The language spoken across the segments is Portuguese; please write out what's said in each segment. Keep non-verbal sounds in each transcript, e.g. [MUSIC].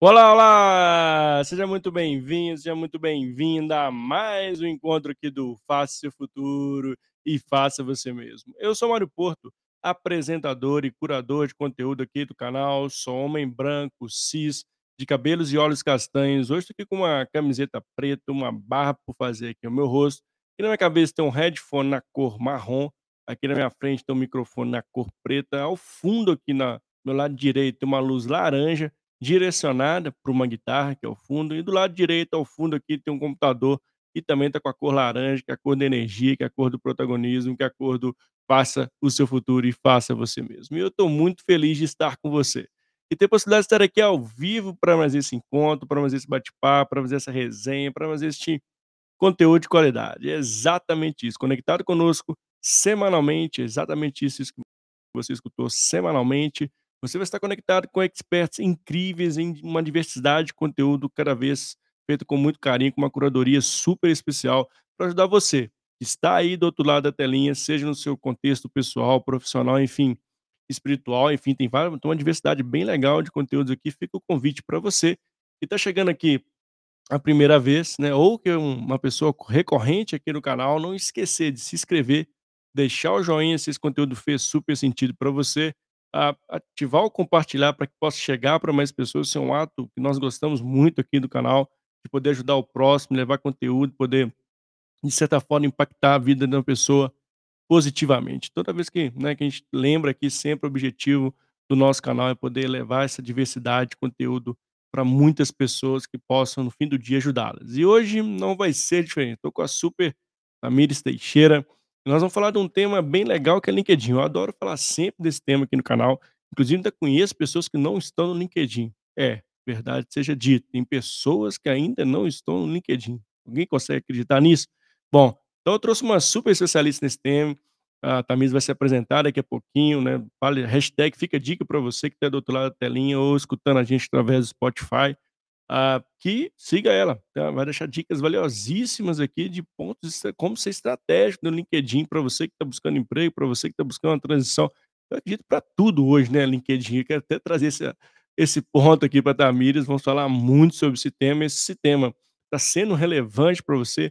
Olá, olá! Seja muito bem-vindo, seja muito bem-vinda a mais um encontro aqui do Faça Seu Futuro e Faça Você Mesmo. Eu sou Mário Porto, apresentador e curador de conteúdo aqui do canal. Sou homem branco, cis, de cabelos e olhos castanhos. Hoje estou aqui com uma camiseta preta, uma barra por fazer aqui no meu rosto. Aqui na minha cabeça tem um headphone na cor marrom. Aqui na minha frente tem um microfone na cor preta. Ao fundo, aqui na meu lado direito, tem uma luz laranja direcionada para uma guitarra, que é o fundo, e do lado direito ao fundo aqui tem um computador que também está com a cor laranja, que é a cor da energia, que é a cor do protagonismo, que é a cor do faça o seu futuro e faça você mesmo. E eu estou muito feliz de estar com você. E ter a possibilidade de estar aqui ao vivo para mais esse encontro, para mais esse bate-papo, para fazer essa resenha, para fazer este conteúdo de qualidade. É exatamente isso. Conectado conosco semanalmente, é exatamente isso que você escutou semanalmente você vai estar conectado com experts incríveis em uma diversidade de conteúdo cada vez feito com muito carinho, com uma curadoria super especial para ajudar você que está aí do outro lado da telinha, seja no seu contexto pessoal, profissional, enfim, espiritual, enfim, tem, várias, tem uma diversidade bem legal de conteúdos aqui. Fica o convite para você que está chegando aqui a primeira vez, né, ou que é uma pessoa recorrente aqui no canal, não esquecer de se inscrever, deixar o joinha se esse conteúdo fez super sentido para você a ativar o compartilhar para que possa chegar para mais pessoas. Isso é um ato que nós gostamos muito aqui do canal, de poder ajudar o próximo, levar conteúdo, poder, de certa forma, impactar a vida de uma pessoa positivamente. Toda vez que, né, que a gente lembra aqui, sempre o objetivo do nosso canal é poder levar essa diversidade de conteúdo para muitas pessoas que possam, no fim do dia, ajudá-las. E hoje não vai ser diferente. Estou com a super Tamires Teixeira, nós vamos falar de um tema bem legal que é LinkedIn. Eu adoro falar sempre desse tema aqui no canal. Inclusive, ainda conheço pessoas que não estão no LinkedIn. É, verdade seja dita, tem pessoas que ainda não estão no LinkedIn. Alguém consegue acreditar nisso? Bom, então eu trouxe uma super especialista nesse tema. A Tamires vai se apresentar daqui a pouquinho, né? Hashtag fica dica para você que está do outro lado da telinha ou escutando a gente através do Spotify ah, que siga ela, tá? vai deixar dicas valiosíssimas aqui de pontos como ser estratégico no LinkedIn para você que está buscando emprego, para você que está buscando uma transição. Eu acredito para tudo hoje, né, LinkedIn. Eu quero até trazer esse, esse ponto aqui para a Tamires, vamos falar muito sobre esse tema. Esse tema está sendo relevante para você,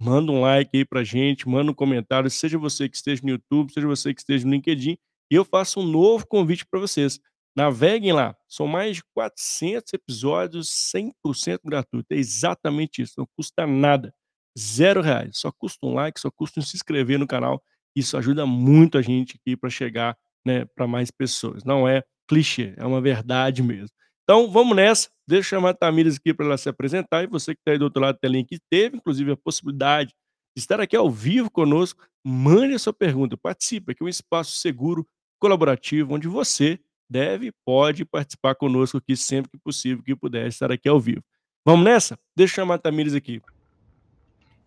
manda um like aí para gente, manda um comentário, seja você que esteja no YouTube, seja você que esteja no LinkedIn, e eu faço um novo convite para vocês. Naveguem lá, são mais de 400 episódios 100% gratuito, é exatamente isso, não custa nada, zero reais, só custa um like, só custa um se inscrever no canal, isso ajuda muito a gente aqui para chegar, né, para mais pessoas, não é clichê, é uma verdade mesmo. Então vamos nessa, deixa eu chamar a Tamires aqui para ela se apresentar, e você que está aí do outro lado da telinha, que teve inclusive a possibilidade de estar aqui ao vivo conosco, mande a sua pergunta, participe, aqui é um espaço seguro, colaborativo, onde você deve e pode participar conosco aqui sempre que possível, que puder estar aqui ao vivo. Vamos nessa? Deixa eu chamar a Tamires aqui.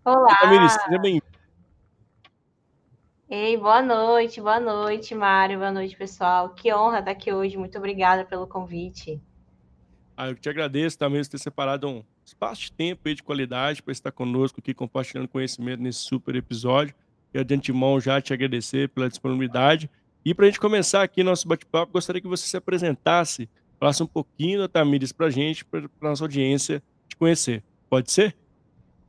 Olá! Tamires, seja bem Ei, boa noite, boa noite, Mário, boa noite, pessoal. Que honra estar aqui hoje, muito obrigada pelo convite. Ah, eu te agradeço também por ter separado um espaço de tempo aí de qualidade para estar conosco aqui compartilhando conhecimento nesse super episódio. Quero de antemão já te agradecer pela disponibilidade e para a gente começar aqui nosso bate-papo, gostaria que você se apresentasse, falasse um pouquinho da Tamires para a gente, para a nossa audiência te conhecer. Pode ser?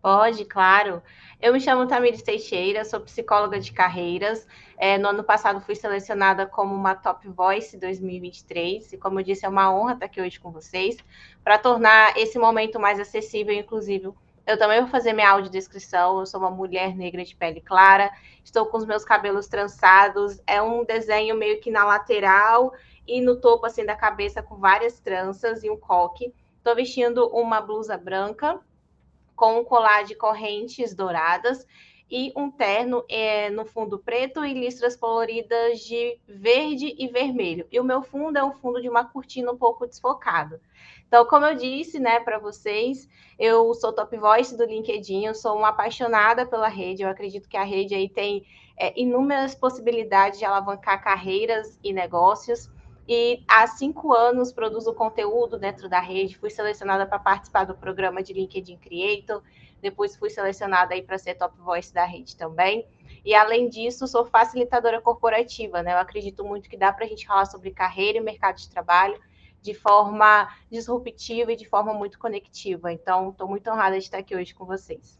Pode, claro. Eu me chamo Tamires Teixeira, sou psicóloga de carreiras. É, no ano passado fui selecionada como uma Top Voice 2023 e, como eu disse, é uma honra estar aqui hoje com vocês para tornar esse momento mais acessível e inclusivo eu também vou fazer minha audiodescrição. Eu sou uma mulher negra de pele clara, estou com os meus cabelos trançados. É um desenho meio que na lateral e no topo assim da cabeça com várias tranças e um coque. Estou vestindo uma blusa branca com um colar de correntes douradas e um terno é, no fundo preto e listras coloridas de verde e vermelho. E o meu fundo é um fundo de uma cortina um pouco desfocado. Então, como eu disse, né, para vocês, eu sou top voice do LinkedIn, eu sou uma apaixonada pela rede, eu acredito que a rede aí tem é, inúmeras possibilidades de alavancar carreiras e negócios. E há cinco anos produzo conteúdo dentro da rede, fui selecionada para participar do programa de LinkedIn Creator, depois fui selecionada aí para ser top voice da rede também. E além disso, sou facilitadora corporativa, né? Eu acredito muito que dá para a gente falar sobre carreira e mercado de trabalho de forma disruptiva e de forma muito conectiva. Então, estou muito honrada de estar aqui hoje com vocês.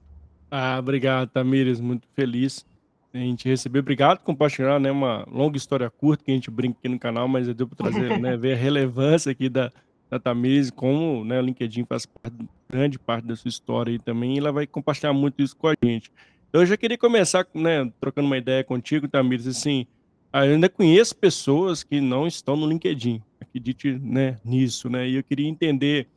Ah, obrigado, Tamires, muito feliz a gente receber. Obrigado por compartilhar, né, uma longa história curta que a gente brinca aqui no canal, mas deu para trazer, né, ver a relevância aqui da, da Tamires, como né, o LinkedIn faz parte, grande parte da sua história aí também, e ela vai compartilhar muito isso com a gente. Eu já queria começar, né, trocando uma ideia contigo, Tamires, assim, eu ainda conheço pessoas que não estão no LinkedIn, acredite, né, nisso, né, e eu queria entender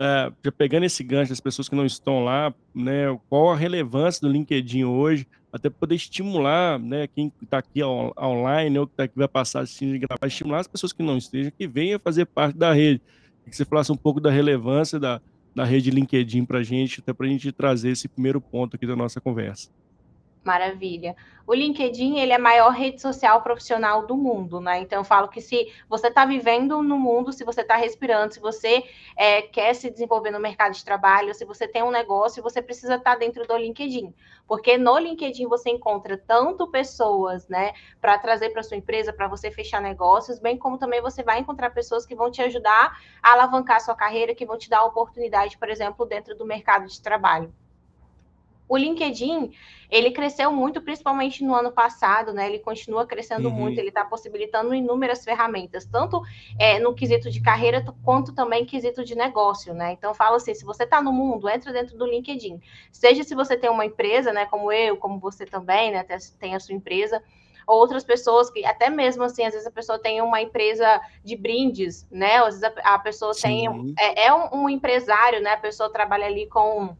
é, já pegando esse gancho das pessoas que não estão lá, né, qual a relevância do LinkedIn hoje, até poder estimular, né, quem está aqui on, online ou que, tá, que vai passar assim gravar, estimular as pessoas que não estejam, que venham fazer parte da rede. Que você falasse um pouco da relevância da, da rede LinkedIn para a gente, até para a gente trazer esse primeiro ponto aqui da nossa conversa. Maravilha. O LinkedIn, ele é a maior rede social profissional do mundo, né? Então, eu falo que se você está vivendo no mundo, se você está respirando, se você é, quer se desenvolver no mercado de trabalho, se você tem um negócio, você precisa estar tá dentro do LinkedIn. Porque no LinkedIn você encontra tanto pessoas, né, para trazer para sua empresa, para você fechar negócios, bem como também você vai encontrar pessoas que vão te ajudar a alavancar a sua carreira, que vão te dar oportunidade, por exemplo, dentro do mercado de trabalho. O LinkedIn, ele cresceu muito, principalmente no ano passado, né? Ele continua crescendo uhum. muito, ele está possibilitando inúmeras ferramentas, tanto é, no quesito de carreira, quanto também quesito de negócio, né? Então, fala assim, se você está no mundo, entra dentro do LinkedIn. Seja se você tem uma empresa, né? Como eu, como você também, né? Tem a sua empresa, outras pessoas que até mesmo assim, às vezes a pessoa tem uma empresa de brindes, né? Às vezes a, a pessoa Sim. tem é, é um, um, empresário, né? A pessoa trabalha ali com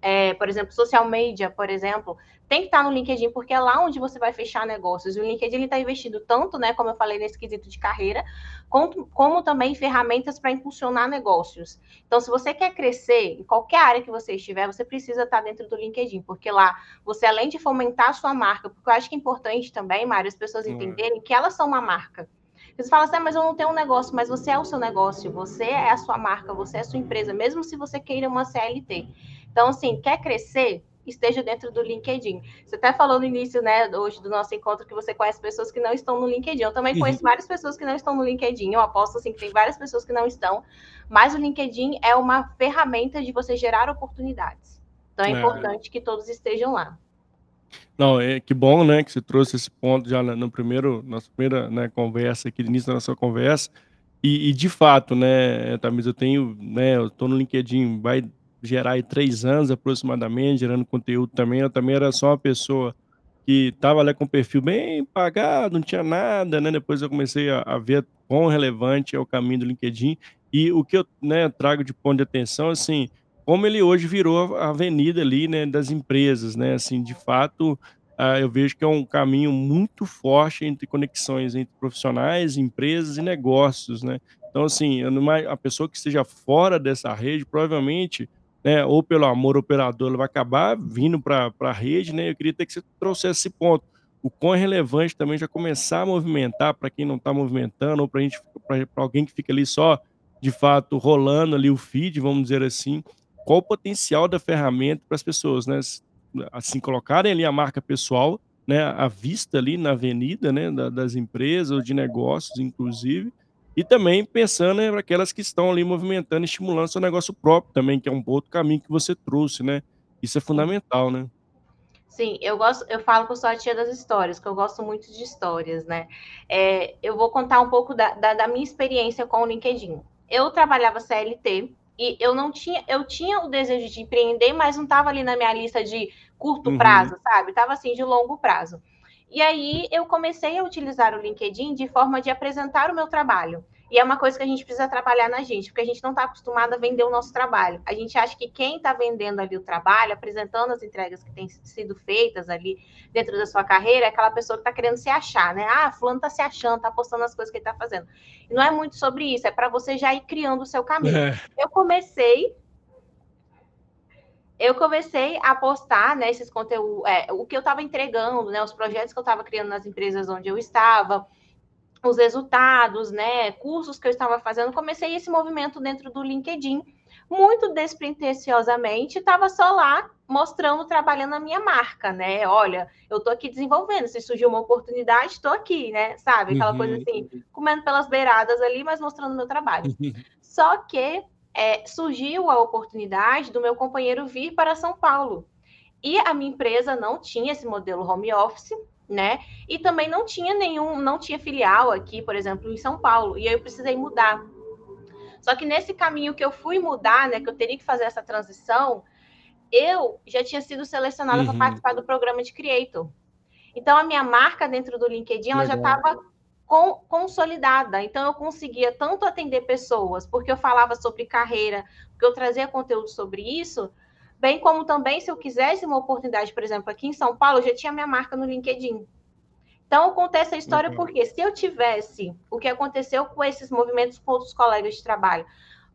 é, por exemplo, social media, por exemplo, tem que estar no LinkedIn, porque é lá onde você vai fechar negócios. E o LinkedIn está investindo tanto, né, como eu falei, nesse quesito de carreira, como, como também ferramentas para impulsionar negócios. Então, se você quer crescer em qualquer área que você estiver, você precisa estar dentro do LinkedIn, porque lá você, além de fomentar a sua marca, porque eu acho que é importante também, Mário, as pessoas entenderem que elas são uma marca. Você fala assim, ah, mas eu não tenho um negócio, mas você é o seu negócio, você é a sua marca, você é a sua empresa, mesmo se você queira uma CLT. Então, assim, quer crescer? Esteja dentro do LinkedIn. Você até falou no início, né, hoje do nosso encontro, que você conhece pessoas que não estão no LinkedIn. Eu também uhum. conheço várias pessoas que não estão no LinkedIn. Eu aposto, assim, que tem várias pessoas que não estão. Mas o LinkedIn é uma ferramenta de você gerar oportunidades. Então, é, é. importante que todos estejam lá. Não, é que bom, né, que você trouxe esse ponto já no primeiro, nossa primeira né, conversa aqui, no início da nossa conversa. E, e de fato, né, Tamiz, eu tenho, né, eu tô no LinkedIn, vai gerar aí três anos aproximadamente, gerando conteúdo também. Eu também era só uma pessoa que estava ali com o perfil bem pagado, não tinha nada, né? Depois eu comecei a, a ver quão relevante é o caminho do LinkedIn. E o que eu né, trago de ponto de atenção, assim, como ele hoje virou a avenida ali, né, das empresas, né? Assim, de fato, uh, eu vejo que é um caminho muito forte entre conexões entre profissionais, empresas e negócios, né? Então, assim, a pessoa que esteja fora dessa rede, provavelmente né, ou pelo amor operador, ela vai acabar vindo para a rede, né? Eu queria ter que você trouxesse esse ponto. O quão é relevante também já começar a movimentar para quem não está movimentando, ou para alguém que fica ali só de fato rolando ali o feed, vamos dizer assim, qual o potencial da ferramenta para as pessoas, né? Assim, colocarem ali a marca pessoal, né? A vista ali na avenida, né? das empresas ou de negócios, inclusive, e também pensando para aquelas que estão ali movimentando, estimulando seu negócio próprio também, que é um outro caminho que você trouxe, né? Isso é fundamental, né? Sim, eu gosto, eu falo que eu sou a tia das histórias, que eu gosto muito de histórias, né? É, eu vou contar um pouco da, da, da minha experiência com o LinkedIn. Eu trabalhava CLT e eu não tinha, eu tinha o desejo de empreender, mas não estava ali na minha lista de curto uhum. prazo, sabe? Estava assim de longo prazo. E aí eu comecei a utilizar o LinkedIn de forma de apresentar o meu trabalho. E é uma coisa que a gente precisa trabalhar na gente, porque a gente não está acostumado a vender o nosso trabalho. A gente acha que quem está vendendo ali o trabalho, apresentando as entregas que têm sido feitas ali dentro da sua carreira, é aquela pessoa que está querendo se achar, né? Ah, fulano está se achando, está postando as coisas que ele está fazendo. E não é muito sobre isso, é para você já ir criando o seu caminho. É. Eu comecei eu comecei a postar né, esses conteúdos, é, o que eu estava entregando, né, os projetos que eu estava criando nas empresas onde eu estava, os resultados, né, cursos que eu estava fazendo. Comecei esse movimento dentro do LinkedIn muito despretensiosamente, estava só lá mostrando, trabalhando a minha marca, né? Olha, eu tô aqui desenvolvendo, se surgiu uma oportunidade, estou aqui, né? Sabe? Aquela uhum. coisa assim, comendo pelas beiradas ali, mas mostrando o meu trabalho. Só que é, surgiu a oportunidade do meu companheiro vir para São Paulo. E a minha empresa não tinha esse modelo home office, né? E também não tinha nenhum, não tinha filial aqui, por exemplo, em São Paulo. E aí eu precisei mudar. Só que nesse caminho que eu fui mudar, né, que eu teria que fazer essa transição, eu já tinha sido selecionada uhum. para participar do programa de Creator. Então, a minha marca dentro do LinkedIn ela já estava consolidada. Então, eu conseguia tanto atender pessoas, porque eu falava sobre carreira, porque eu trazia conteúdo sobre isso, bem como também, se eu quisesse uma oportunidade, por exemplo, aqui em São Paulo, eu já tinha minha marca no LinkedIn. Então, eu contei essa história uhum. porque se eu tivesse o que aconteceu com esses movimentos com outros colegas de trabalho,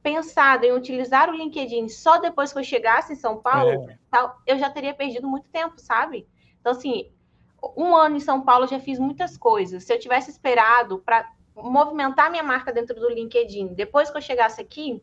pensado em utilizar o LinkedIn só depois que eu chegasse em São Paulo, é. tal, eu já teria perdido muito tempo, sabe? Então, assim, um ano em São Paulo eu já fiz muitas coisas. Se eu tivesse esperado para movimentar minha marca dentro do LinkedIn, depois que eu chegasse aqui,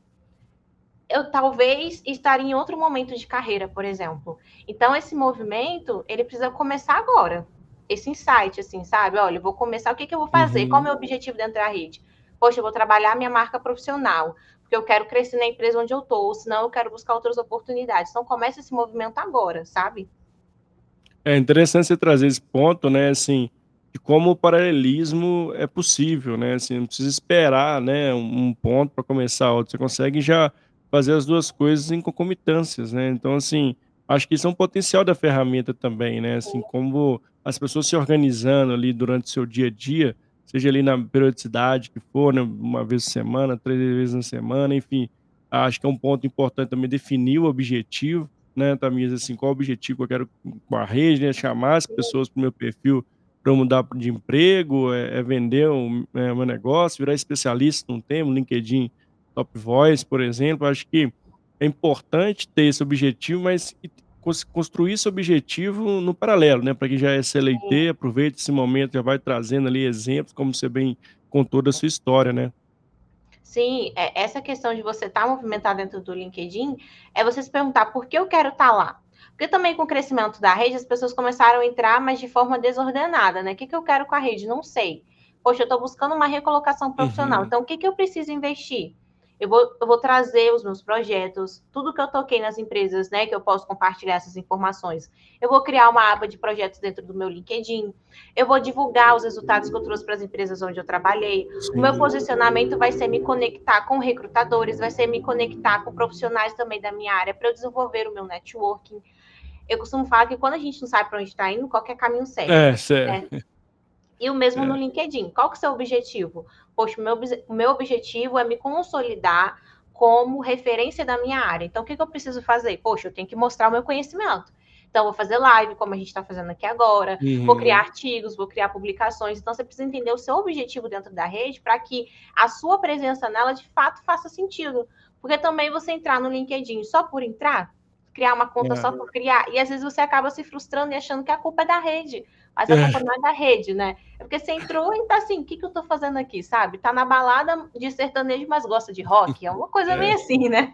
eu talvez estaria em outro momento de carreira, por exemplo. Então, esse movimento, ele precisa começar agora. Esse insight, assim, sabe? Olha, eu vou começar, o que, que eu vou fazer? Uhum. Qual é o meu objetivo dentro da rede? Poxa, eu vou trabalhar minha marca profissional porque eu quero crescer na empresa onde eu estou, ou senão eu quero buscar outras oportunidades. Então comece esse movimento agora, sabe? É interessante você trazer esse ponto, né, assim, de como o paralelismo é possível, né, assim, não precisa esperar, né, um ponto para começar outro, você consegue já fazer as duas coisas em concomitâncias, né, então, assim, acho que isso é um potencial da ferramenta também, né, assim, como as pessoas se organizando ali durante o seu dia a dia, seja ali na periodicidade que for, né, uma vez por semana, três vezes na semana, enfim. Acho que é um ponto importante também definir o objetivo, né, Tamires, assim, qual o objetivo que eu quero com a rede, né, chamar as pessoas para o meu perfil para mudar de emprego, é, é vender o é, meu negócio, virar especialista num tema, LinkedIn Top Voice, por exemplo. Acho que é importante ter esse objetivo, mas construir esse objetivo no paralelo, né? Para quem já é CLT, aproveita esse momento, já vai trazendo ali exemplos, como você bem contou da sua história, né? Sim, é, essa questão de você estar tá movimentado dentro do LinkedIn é você se perguntar por que eu quero estar tá lá. Porque também com o crescimento da rede, as pessoas começaram a entrar, mas de forma desordenada, né? O que, que eu quero com a rede? Não sei. Poxa, eu estou buscando uma recolocação profissional. Uhum. Então, o que, que eu preciso investir? Eu vou, eu vou trazer os meus projetos, tudo que eu toquei nas empresas, né, que eu posso compartilhar essas informações. Eu vou criar uma aba de projetos dentro do meu LinkedIn. Eu vou divulgar os resultados que eu trouxe para as empresas onde eu trabalhei. Sim. O meu posicionamento vai ser me conectar com recrutadores, vai ser me conectar com profissionais também da minha área para eu desenvolver o meu networking. Eu costumo falar que quando a gente não sabe para onde está indo, qualquer caminho serve. É, certo. Né? E o mesmo é. no LinkedIn. Qual que é o seu objetivo? Poxa, o meu, o meu objetivo é me consolidar como referência da minha área. Então, o que, que eu preciso fazer? Poxa, eu tenho que mostrar o meu conhecimento. Então, vou fazer live, como a gente está fazendo aqui agora, uhum. vou criar artigos, vou criar publicações. Então, você precisa entender o seu objetivo dentro da rede para que a sua presença nela, de fato, faça sentido. Porque também você entrar no LinkedIn só por entrar, criar uma conta é. só por criar, e às vezes você acaba se frustrando e achando que a culpa é da rede. Mas a é. é da rede, né? É porque você entrou e tá assim, o que, que eu tô fazendo aqui, sabe? Tá na balada de sertanejo, mas gosta de rock. É uma coisa [LAUGHS] é. meio assim, né?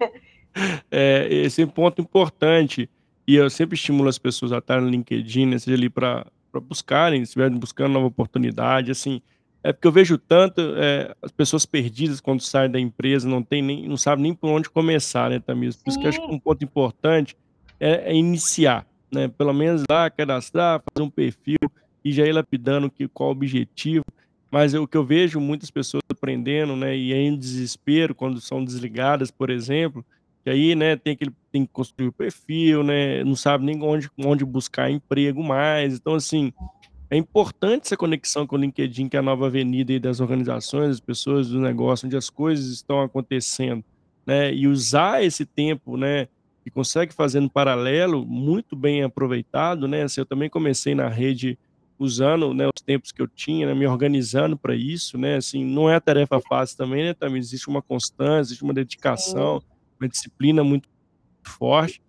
É, esse é um ponto importante. E eu sempre estimulo as pessoas a estar no LinkedIn, né, seja ali para buscarem, se estiverem buscando nova oportunidade, assim. É porque eu vejo tanto é, as pessoas perdidas quando saem da empresa, não tem nem, não sabem nem por onde começar, né, Tamires? Por isso que eu acho que um ponto importante é, é iniciar né? Pelo menos lá, cadastrar, fazer um perfil e já ir lapidando que, qual o objetivo. Mas o que eu vejo muitas pessoas aprendendo, né, e em desespero quando são desligadas, por exemplo, que aí, né, tem que tem que construir o perfil, né, não sabe nem onde, onde buscar emprego mais. Então, assim, é importante essa conexão com o LinkedIn, que é a nova avenida das organizações, das pessoas, do negócio, onde as coisas estão acontecendo, né, e usar esse tempo, né, e consegue fazer paralelo, muito bem aproveitado, né? Assim, eu também comecei na rede usando né, os tempos que eu tinha, né, me organizando para isso, né? Assim, não é tarefa fácil também, né? Também existe uma constância, existe uma dedicação, uma disciplina muito forte,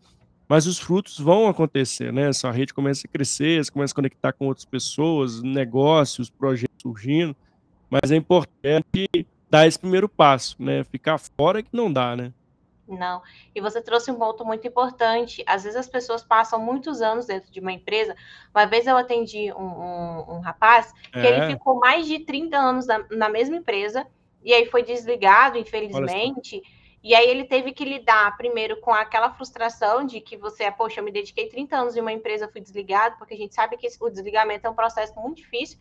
mas os frutos vão acontecer, né? Essa rede começa a crescer, você começa a conectar com outras pessoas, negócios, projetos surgindo, mas é importante dar esse primeiro passo, né? Ficar fora que não dá, né? Não. E você trouxe um ponto muito importante. Às vezes as pessoas passam muitos anos dentro de uma empresa. Uma vez eu atendi um, um, um rapaz que ele É. ficou mais de 30 anos na, na mesma empresa e aí foi desligado, infelizmente. E aí ele teve que lidar primeiro com aquela frustração de que você, poxa, eu me dediquei 30 anos em uma empresa, fui desligado, porque a gente sabe que o desligamento é um processo muito difícil.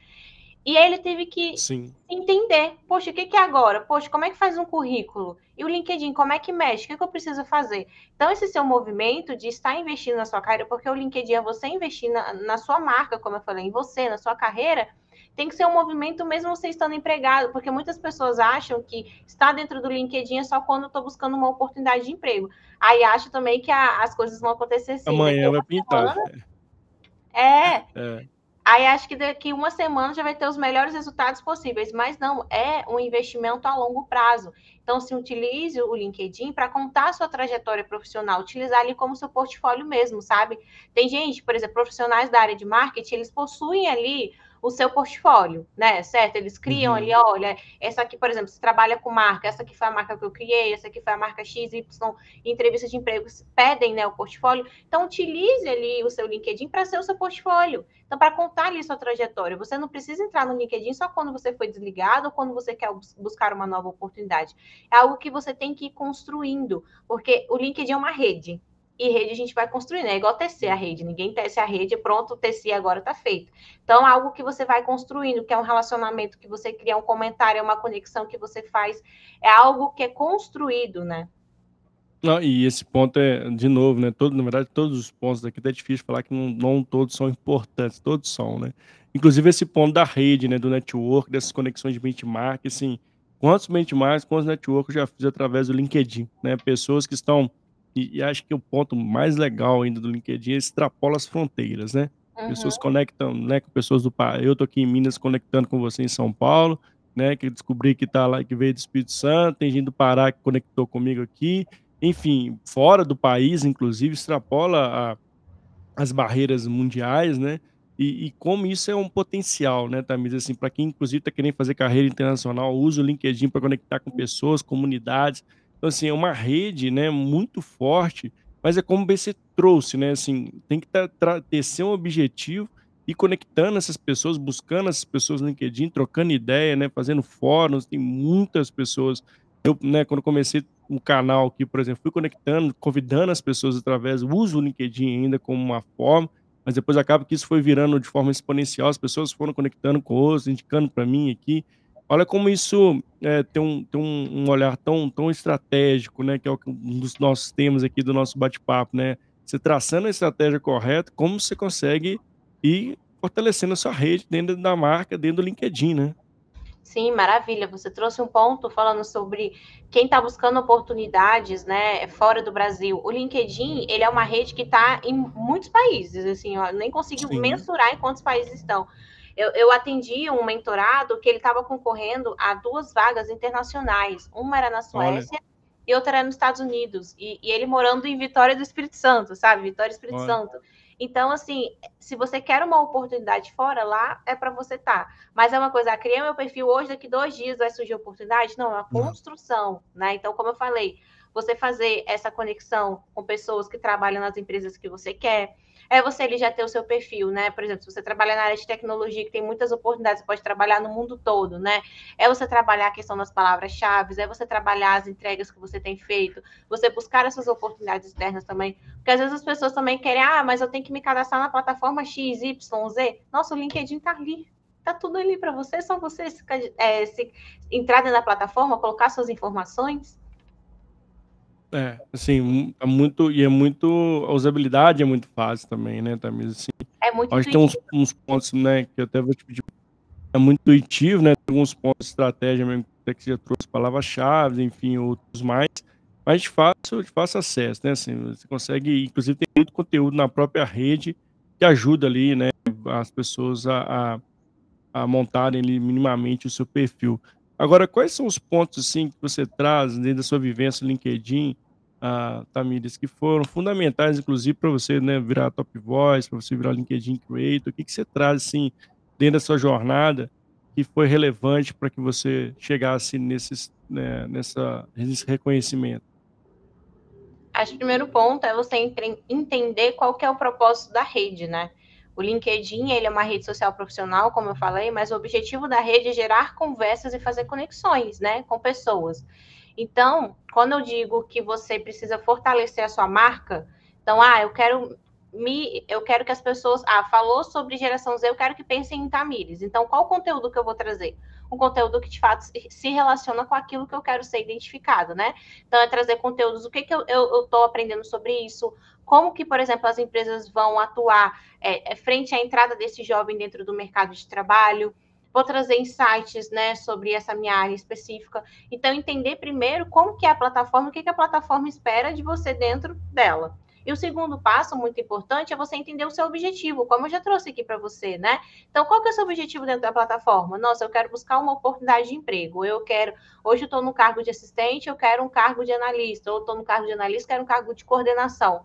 E aí ele teve que Sim. entender, poxa, o que, que é agora? Poxa, como é que faz um currículo? E o LinkedIn, como é que mexe? O que, que eu preciso fazer? Então, esse seu movimento de estar investindo na sua carreira, porque o LinkedIn é você investir na, na sua marca, como eu falei, em você, na sua carreira, tem que ser um movimento mesmo você estando empregado, porque muitas pessoas acham que estar dentro do LinkedIn é só quando eu estou buscando uma oportunidade de emprego. Aí acho também que a, as coisas vão acontecer assim. Amanhã vai pintar. Semana, é, é. Aí acho que daqui uma semana já vai ter os melhores resultados possíveis, mas não, é um investimento a longo prazo. Então, se utilize o LinkedIn para contar a sua trajetória profissional, utilizar ali como seu portfólio mesmo, sabe? Tem gente, por exemplo, profissionais da área de marketing, eles possuem ali o seu portfólio, né? Certo? Eles criam uhum. ali, olha, essa aqui, por exemplo, você trabalha com marca, essa aqui foi a marca que eu criei, essa aqui foi a marca XY, em entrevistas de emprego, pedem, né, o portfólio. Então, utilize ali o seu LinkedIn para ser o seu portfólio. Então, para contar ali sua trajetória, você não precisa entrar no LinkedIn só quando você foi desligado ou quando você quer buscar uma nova oportunidade. É algo que você tem que ir construindo, porque o LinkedIn é uma rede e rede a gente vai construindo. É igual tecer a rede. Ninguém tece a rede, pronto, teci agora está feito. Então, algo que você vai construindo, que é um relacionamento que você cria, um comentário, é uma conexão que você faz, é algo que é construído, né? Não, e esse ponto é, de novo, né? Todo, na verdade, todos os pontos daqui é difícil falar que não, não todos são importantes, todos são, né? Inclusive esse ponto da rede, né? Do network, dessas conexões de benchmark, assim, quantos benchmarks, quantos networks eu já fiz através do LinkedIn, né? Pessoas que estão e, e, acho que o ponto mais legal ainda do LinkedIn é extrapola as fronteiras, né? Uhum. Pessoas conectam, né, com pessoas do eu tô aqui em Minas conectando com você em São Paulo, né, que descobri que tá lá, que veio do Espírito Santo, tem gente do Pará que conectou comigo aqui, enfim, fora do país, inclusive, extrapola a, as barreiras mundiais, né? E, e, como isso é um potencial, né, Tamires, assim, para quem inclusive está querendo fazer carreira internacional, usa o LinkedIn para conectar com pessoas, comunidades, então, assim, é uma rede, né, muito forte, mas é como você trouxe, né, assim, tem que ter ser um objetivo e conectando essas pessoas, buscando essas pessoas no LinkedIn, trocando ideia, né, fazendo fóruns, tem muitas pessoas. Eu, né, quando comecei o canal aqui, por exemplo, fui conectando, convidando as pessoas através, uso o LinkedIn ainda como uma forma, mas depois acaba que isso foi virando de forma exponencial, as pessoas foram conectando com outros, indicando para mim aqui. Olha como isso é, tem, um, tem um, olhar tão, tão estratégico, né? Que é um dos nossos temas aqui do nosso bate-papo, né? Você traçando a estratégia correta, como você consegue ir fortalecendo a sua rede dentro da marca, dentro do LinkedIn, né? Sim, maravilha. Você trouxe um ponto falando sobre quem está buscando oportunidades, né, fora do Brasil. O LinkedIn, ele é uma rede que está em muitos países, assim, eu nem consigo Sim. mensurar em quantos países estão. Eu, eu atendi um mentorado que ele estava concorrendo a duas vagas internacionais. Uma era na Suécia Olha. e outra era nos Estados Unidos. E, e, ele morando em Vitória do Espírito Santo, sabe? Vitória do Espírito Olha. Santo. Então, assim, se você quer uma oportunidade fora, lá é para você estar. Tá. Mas é uma coisa, ah, criei meu perfil hoje, daqui dois dias vai surgir oportunidade? Não, é uma construção, né? Então, como eu falei, você fazer essa conexão com pessoas que trabalham nas empresas que você quer, é você ele já ter o seu perfil, né? Por exemplo, se você trabalha na área de tecnologia, que tem muitas oportunidades, você pode trabalhar no mundo todo, né? É você trabalhar a questão das palavras-chave, é você trabalhar as entregas que você tem feito, você buscar essas oportunidades externas também. Porque às vezes as pessoas também querem, ah, mas eu tenho que me cadastrar na plataforma X, Y, Z. Nossa, o LinkedIn tá ali. Tá tudo ali para você, só você se, é, se entrar da plataforma, colocar suas informações. É, assim, é muito. E é muito. A usabilidade é muito fácil também, né, Tamires? Assim, é muito Acho que tem uns, uns, pontos, né, que eu até vou te pedir. É muito intuitivo, né? Tem alguns pontos de estratégia mesmo, até que você já trouxe palavras-chave, enfim, outros mais. Mas de fácil, de fácil acesso, né? Assim, você consegue, inclusive, tem muito conteúdo na própria rede que ajuda ali, né, as pessoas a, a, a montarem ali minimamente o seu perfil. Agora, quais são os pontos assim que você traz dentro da sua vivência no LinkedIn a Tamires, que foram fundamentais, inclusive, para você né, virar top voice, para você virar LinkedIn Creator? O que, que você traz, assim, dentro da sua jornada que foi relevante para que você chegasse nesses, né, nessa, nesse reconhecimento? Acho que o primeiro ponto é você entender qual que é o propósito da rede, né? O LinkedIn ele é uma rede social profissional, como eu falei, mas o objetivo da rede é gerar conversas e fazer conexões, né, com pessoas. Então, quando eu digo que você precisa fortalecer a sua marca, então, ah, eu quero me, eu quero que as pessoas, ah, falou sobre geração Z, eu quero que pensem em Tamires. Então, qual o conteúdo que eu vou trazer? Um conteúdo que de fato se relaciona com aquilo que eu quero ser identificado, né? Então, é trazer conteúdos, o que, que eu estou aprendendo sobre isso, como que, por exemplo, as empresas vão atuar é, é, frente à entrada desse jovem dentro do mercado de trabalho. Vou trazer insights, né, sobre essa minha área específica. Então, entender primeiro como que é a plataforma, o que, que a plataforma espera de você dentro dela. E o segundo passo, muito importante, é você entender o seu objetivo, como eu já trouxe aqui para você, né? Então, qual que é o seu objetivo dentro da plataforma? Nossa, eu quero buscar uma oportunidade de emprego. Eu quero, hoje eu estou no cargo de assistente, eu quero um cargo de analista, ou estou no cargo de analista, quero um cargo de coordenação.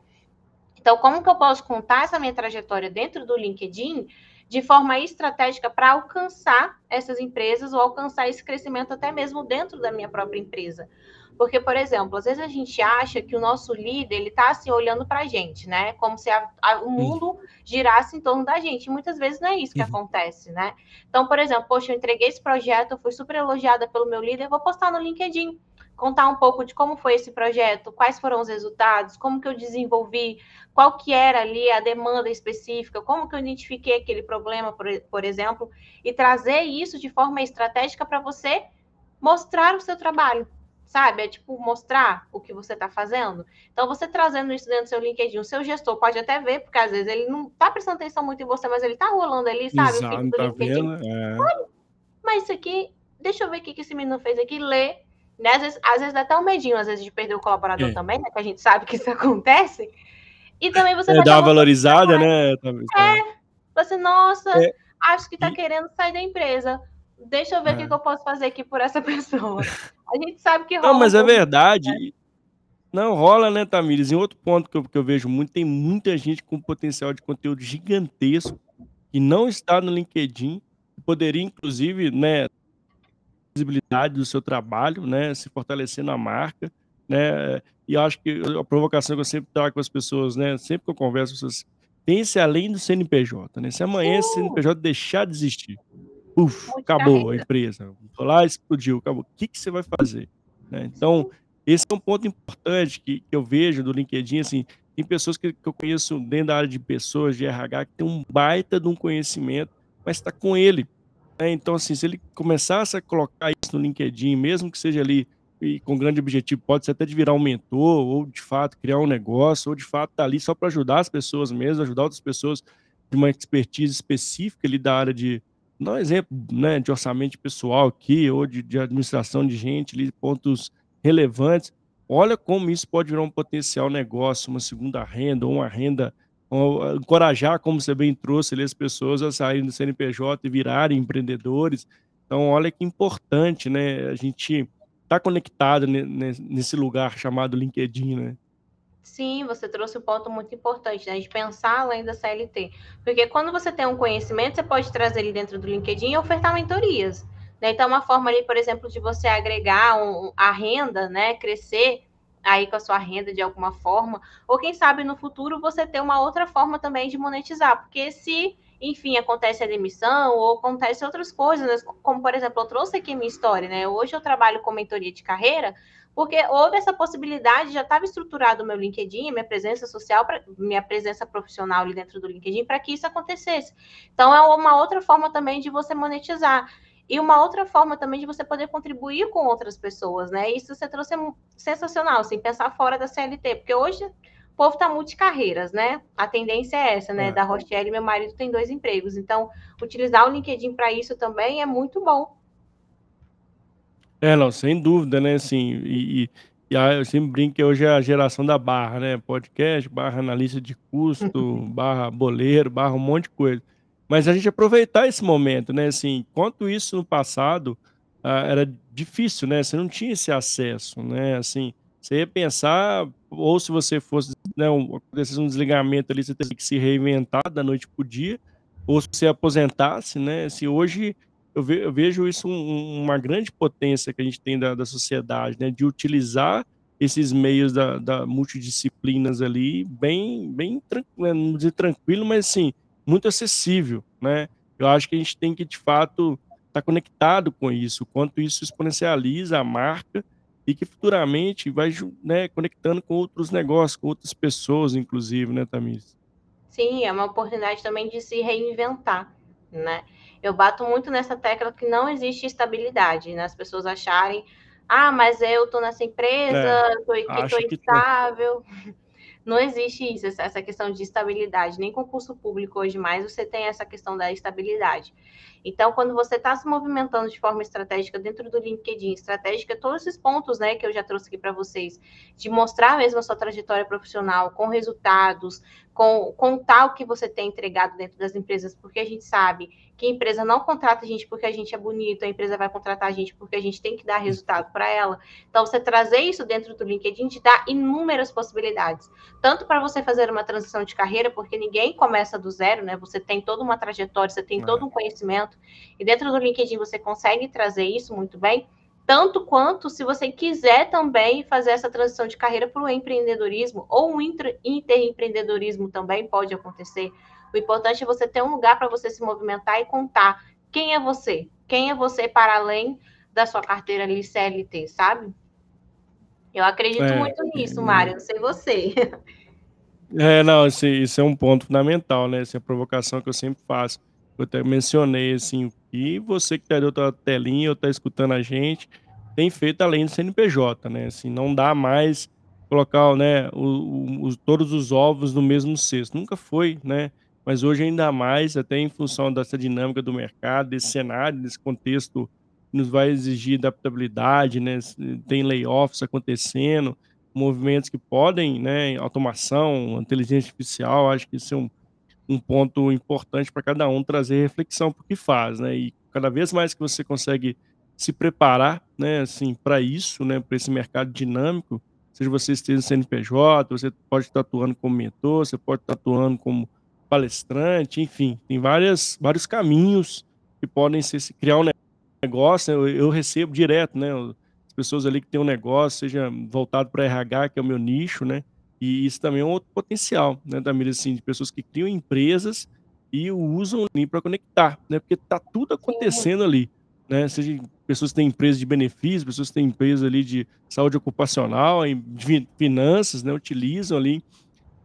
Então, como que eu posso contar essa minha trajetória dentro do LinkedIn de forma estratégica para alcançar essas empresas ou alcançar esse crescimento até mesmo dentro da minha própria empresa? Porque, por exemplo, às vezes a gente acha que o nosso líder ele está assim olhando para a gente, né? Como se a, a, o mundo girasse em torno da gente. E muitas vezes não é isso que uhum. acontece, né? Então, por exemplo, poxa, eu entreguei esse projeto, eu fui super elogiada pelo meu líder, vou postar no LinkedIn contar um pouco de como foi esse projeto, quais foram os resultados, como que eu desenvolvi, qual que era ali a demanda específica, como que eu identifiquei aquele problema, por, por exemplo, e trazer isso de forma estratégica para você mostrar o seu trabalho, sabe? É tipo mostrar o que você está fazendo. Então, você trazendo isso dentro do seu LinkedIn, o seu gestor pode até ver, porque às vezes ele não está prestando atenção muito em você, mas ele está rolando ali, sabe? Exato, o tá LinkedIn. Vendo? É. Mas isso aqui, deixa eu ver o que esse menino fez aqui, lê, né? Às, vezes, às vezes dá até um medinho, às vezes, de perder o colaborador é. também, né? Que a gente sabe que isso [LAUGHS] acontece. E também você é, dá uma valorizada, né? É, você, nossa, é. acho que tá e... querendo sair da empresa. Deixa eu ver o que, é. que, eu posso fazer aqui por essa [LAUGHS] pessoa. A gente sabe que rola. Não, mas é verdade. Né? Não, rola, né, Tamires? Em outro ponto que eu, que eu vejo muito, tem muita gente com potencial de conteúdo gigantesco que não está no LinkedIn, poderia, inclusive, né, visibilidade do seu trabalho, né, se fortalecendo a marca, né, e acho que a provocação que eu sempre trago com as pessoas, né, sempre que eu converso com pessoas, pense além do CNPJ, né, se amanhã esse CNPJ deixar de existir, uf, acabou a empresa, foi lá, explodiu, acabou, o que, que você vai fazer? Né? Então, esse é um ponto importante que, que eu vejo do LinkedIn, assim, tem pessoas que, que eu conheço dentro da área de pessoas, de RH, que tem um baita de um conhecimento, mas está com ele, né? Então, assim, se ele começasse a colocar isso no LinkedIn, mesmo que seja ali e com grande objetivo, pode ser até de virar um mentor, ou de fato criar um negócio, ou de fato estar tá ali só para ajudar as pessoas mesmo, ajudar outras pessoas de uma expertise específica ali da área de, dar um exemplo, né, de orçamento pessoal aqui, ou de, de administração de gente, ali, pontos relevantes. Olha como isso pode virar um potencial negócio, uma segunda renda, ou uma renda encorajar, como você bem trouxe, ali, as pessoas a saírem do CNPJ e virarem empreendedores. Então, olha que importante, né? A gente está conectado nesse lugar chamado LinkedIn, né? Sim, você trouxe um ponto muito importante, né? De pensar além da CLT. Porque quando você tem um conhecimento, você pode trazer ele dentro do LinkedIn e ofertar mentorias. Né? Então, uma forma ali, por exemplo, de você agregar um, a renda, né? Crescer aí com a sua renda de alguma forma, ou quem sabe no futuro você ter uma outra forma também de monetizar, porque se, enfim, acontece a demissão ou acontece outras coisas, né? como por exemplo, eu trouxe aqui minha história, né? Hoje eu trabalho com mentoria de carreira, porque houve essa possibilidade, já estava estruturado o meu LinkedIn, minha presença social, minha presença profissional ali dentro do LinkedIn para que isso acontecesse. Então é uma outra forma também de você monetizar. E uma outra forma também de você poder contribuir com outras pessoas, né? Isso você trouxe sensacional, assim, pensar fora da CLT, porque hoje o povo está multicarreiras, né? A tendência é essa, né? É. Da Rochelle, meu marido tem dois empregos. Então, utilizar o LinkedIn para isso também é muito bom. É, não, sem dúvida, né? Assim, e, e, e eu sempre brinco que hoje é a geração da barra, né? Podcast, barra analista de custo, [LAUGHS] barra boleiro, barra um monte de coisa. Mas a gente aproveitar esse momento, né? Assim, quanto isso no passado ah, era difícil, né? Você não tinha esse acesso, né? Assim, você ia pensar, ou se você fosse, né, um, um desligamento ali, você teria que se reinventar da noite para o dia, ou se você aposentasse, né? Se hoje eu, ve, eu vejo isso um, uma grande potência que a gente tem da, da sociedade, né? De utilizar esses meios da, da multidisciplinas ali, bem, bem tranquilo, não dizer tranquilo, mas assim, muito acessível, né? Eu acho que a gente tem que, de fato, estar tá conectado com isso, quanto isso exponencializa a marca e que futuramente vai né, conectando com outros negócios, com outras pessoas, inclusive, né, Tamires? Sim, é uma oportunidade também de se reinventar, né? Eu bato muito nessa tecla que não existe estabilidade, né? As pessoas acharem ah, mas eu estou nessa empresa, É, estou acho que tá. estável. Não existe isso, essa questão de estabilidade. Nem concurso público hoje mais você tem essa questão da estabilidade. Então, quando você está se movimentando de forma estratégica dentro do LinkedIn, estratégica, todos esses pontos né, que eu já trouxe aqui para vocês, de mostrar mesmo a sua trajetória profissional com resultados, com contar o que você tem entregado dentro das empresas, porque a gente sabe que a empresa não contrata a gente porque a gente é bonito, a empresa vai contratar a gente porque a gente tem que dar resultado para ela. Então, você trazer isso dentro do LinkedIn te dá inúmeras possibilidades. Tanto para você fazer uma transição de carreira, porque ninguém começa do zero, né? Você tem toda uma trajetória, você tem todo é. um conhecimento, e dentro do LinkedIn você consegue trazer isso muito bem. Tanto quanto se você quiser também fazer essa transição de carreira para o empreendedorismo, ou um interempreendedorismo também pode acontecer o importante é você ter um lugar para você se movimentar e contar quem é você, quem é você para além da sua carteira ali CLT, sabe? Eu acredito é, muito nisso, Mário, não sei você. [LAUGHS] É, não, isso, isso, é um ponto fundamental, né? Essa é a provocação que eu sempre faço. Eu até mencionei, assim, e você que está aí outra telinha ou está escutando a gente, tem feito além do CNPJ, né? Assim, não dá mais colocar, né, o, o, todos os ovos no mesmo cesto. Nunca foi, né? Mas hoje ainda mais, até em função dessa dinâmica do mercado, desse cenário, desse contexto nos vai exigir adaptabilidade, né? Tem layoffs acontecendo, movimentos que podem, né, automação, inteligência artificial, acho que isso é um, um ponto importante para cada um trazer reflexão para o que faz, né? E cada vez mais que você consegue se preparar, né, assim, para isso, né, para esse mercado dinâmico, seja você esteja no CNPJ, você pode estar atuando como mentor, você pode estar atuando como palestrante, enfim, tem várias, vários caminhos que podem ser se criar um negócio. Né, eu, eu, recebo direto, né? As pessoas ali que têm um negócio, seja voltado para RH, que é o meu nicho, né? E isso também é um outro potencial, né, Damir, assim, de pessoas que criam empresas e usam ali para conectar, né? Porque tá tudo acontecendo ali, né? Seja pessoas que têm empresas de benefícios, pessoas que têm empresas ali de saúde ocupacional, de finanças, né? Utilizam ali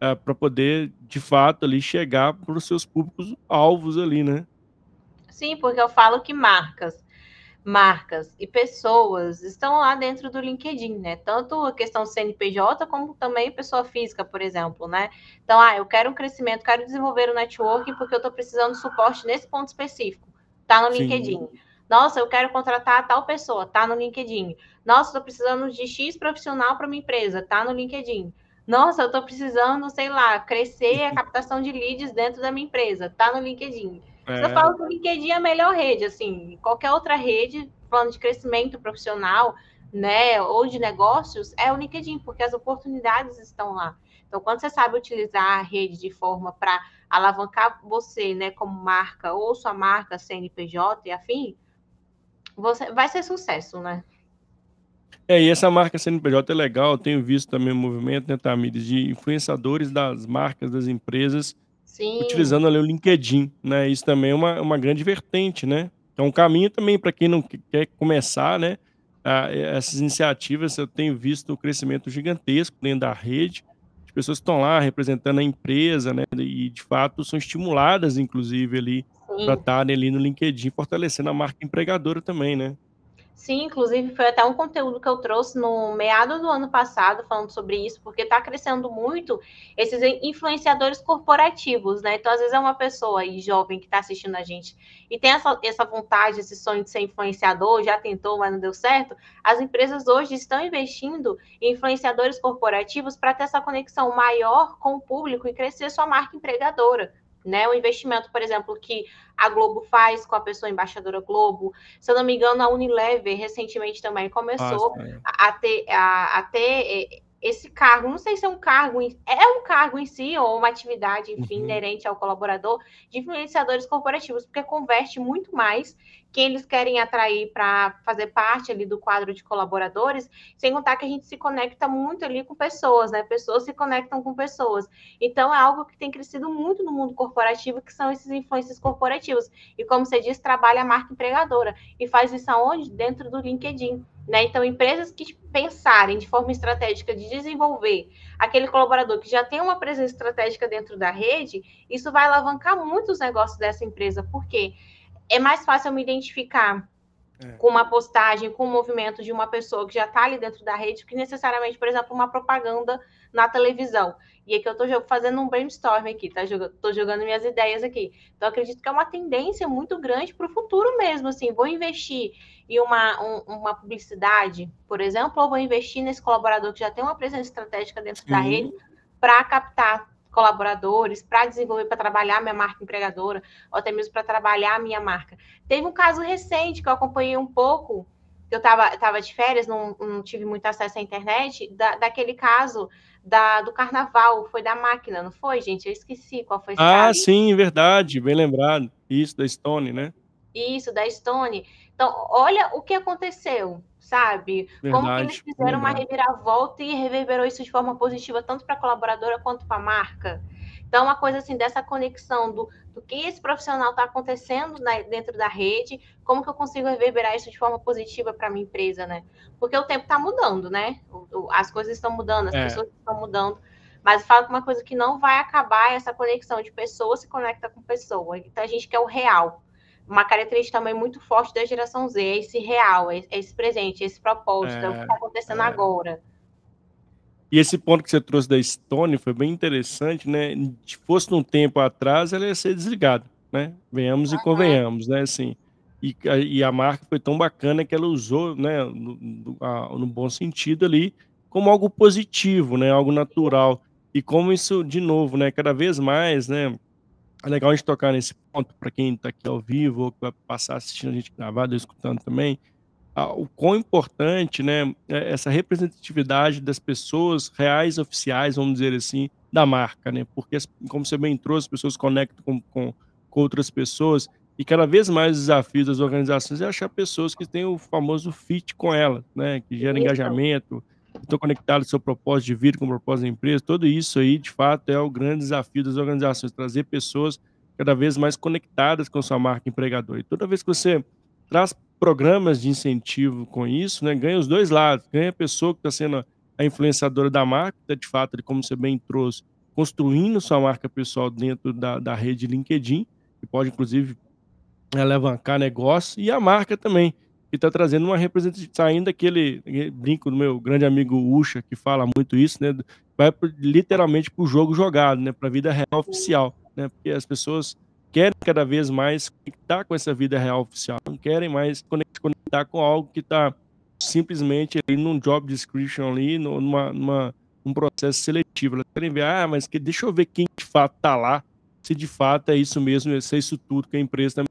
é, para poder, de fato, ali chegar para os seus públicos alvos ali, né? Sim, porque eu falo que marcas, marcas e pessoas estão lá dentro do LinkedIn, né? Tanto a questão CNPJ como também pessoa física, por exemplo, né? Então, ah, eu quero um crescimento, quero desenvolver o um networking porque eu estou precisando de suporte nesse ponto específico. Tá no Sim. LinkedIn. Nossa, eu quero contratar tal pessoa, tá no LinkedIn. Nossa, estou precisando de X profissional para minha empresa, tá no LinkedIn. Nossa, eu estou precisando, sei lá, crescer a captação de leads dentro da minha empresa. Tá no LinkedIn. É. Eu falo que o LinkedIn é a melhor rede, assim, qualquer outra rede, falando de crescimento profissional, né, ou de negócios, é o LinkedIn, porque as oportunidades estão lá. Então, quando você sabe utilizar a rede de forma para alavancar você, né, como marca, ou sua marca CNPJ e afim, você vai ser sucesso, né? É, e essa marca CNPJ é legal, eu tenho visto também o movimento, né, Tamires, de influenciadores das marcas, das empresas, Sim. utilizando ali o LinkedIn, né? Isso também é uma, uma grande vertente, né? É um caminho também para quem não quer começar, né? Essas iniciativas, eu tenho visto o crescimento gigantesco dentro da rede, as pessoas estão lá representando a empresa, né? E de fato são estimuladas, inclusive, ali para estarem ali no LinkedIn, fortalecendo a marca empregadora também, né? Sim, inclusive foi até um conteúdo que eu trouxe no meado do ano passado falando sobre isso, porque está crescendo muito esses influenciadores corporativos, né? Então, às vezes é uma pessoa aí jovem que está assistindo a gente e tem essa, essa vontade, esse sonho de ser influenciador, já tentou, mas não deu certo. As empresas hoje estão investindo em influenciadores corporativos para ter essa conexão maior com o público e crescer sua marca empregadora né? O investimento, por exemplo, que a Globo faz com a pessoa embaixadora Globo. Se eu não me engano, a Unilever recentemente também começou Nossa, é. a, a, ter, a, a ter esse cargo, não sei se é um cargo, é um cargo em si, ou uma atividade, enfim, uhum. inerente ao colaborador, de influenciadores corporativos, porque converte muito mais quem eles querem atrair para fazer parte ali do quadro de colaboradores, sem contar que a gente se conecta muito ali com pessoas, né? Pessoas se conectam com pessoas. Então é algo que tem crescido muito no mundo corporativo, que são esses influências corporativos. E como você diz, trabalha a marca empregadora e faz isso aonde? Dentro do LinkedIn. Né? Então, empresas que pensarem de forma estratégica de desenvolver aquele colaborador que já tem uma presença estratégica dentro da rede, isso vai alavancar muito os negócios dessa empresa, porque é mais fácil eu me identificar é. com uma postagem, com o um movimento de uma pessoa que já está ali dentro da rede, que necessariamente, por exemplo, uma propaganda na televisão. E aqui eu estou fazendo um brainstorm aqui, tá? Estou jogando minhas ideias aqui. Então, acredito que é uma tendência muito grande para o futuro mesmo. Assim, vou investir em uma, um, uma publicidade, por exemplo, ou vou investir nesse colaborador que já tem uma presença estratégica dentro Sim. da rede para captar colaboradores, para desenvolver, para trabalhar minha marca empregadora, ou até mesmo para trabalhar a minha marca. Teve um caso recente que eu acompanhei um pouco, que eu estava tava de férias, não, não, tive muito acesso à internet, da, daquele caso da, do carnaval, foi da máquina, não foi, gente? Eu esqueci qual foi Ah, sim, verdade, bem lembrado. Isso, da Stone, né? Isso, da Stone. Então, olha o que aconteceu, sabe? Verdade, Como que eles fizeram uma reviravolta e reverberou isso de forma positiva, tanto para a colaboradora quanto para a marca. Então, uma coisa assim, dessa conexão do, do que esse profissional está acontecendo na, dentro da rede, como que eu consigo reverberar isso de forma positiva para a minha empresa, né? Porque o tempo está mudando, né? O, o, as coisas estão mudando, as é. pessoas estão mudando. Mas eu falo que uma coisa que não vai acabar é essa conexão de pessoa se conecta com pessoa. Então, a gente quer o real uma característica também muito forte da geração Z, é esse real, é esse presente, esse propósito, é, é o que está acontecendo é. agora. E esse ponto que você trouxe da Stone foi bem interessante, né? Se fosse num tempo atrás, ela ia ser desligada, né? Venhamos e convenhamos, né? Assim, e, e, a marca foi tão bacana que ela usou, né, no, no, no bom sentido ali, como algo positivo, né? Algo natural. E como isso, de novo, né? Cada vez mais, né? É legal a gente tocar nesse ponto para quem está aqui ao vivo ou que vai passar assistindo a gente gravado, escutando também, o quão importante, né, é essa representatividade das pessoas reais oficiais, vamos dizer assim, da marca, né? Porque, como você bem trouxe, as pessoas conectam com, com, com outras pessoas e cada vez mais o desafio das organizações é achar pessoas que têm o famoso fit com ela, né? Que gera engajamento, estão conectados ao seu propósito de vida, com o propósito da empresa, tudo isso aí, de fato, é o grande desafio das organizações, trazer pessoas cada vez mais conectadas com sua marca empregadora. E toda vez que você traz programas de incentivo com isso, né, ganha os dois lados, ganha a pessoa que está sendo a influenciadora da marca, tá, de fato, como você bem trouxe, construindo sua marca pessoal dentro da, da rede LinkedIn, que pode, inclusive, alavancar negócio, e a marca também, que está trazendo uma representatividade, saindo aquele brinco do meu grande amigo Usha, que fala muito isso, né? Vai literalmente para o jogo jogado, né? Para a vida real oficial, né? Porque as pessoas querem cada vez mais conectar com essa vida real oficial, não querem mais conectar com algo que está simplesmente ali num job description ali, numa, numa um processo seletivo. Elas querem ver, ah, mas que, deixa eu ver quem de fato está lá, se de fato é isso mesmo, se é isso tudo que a empresa está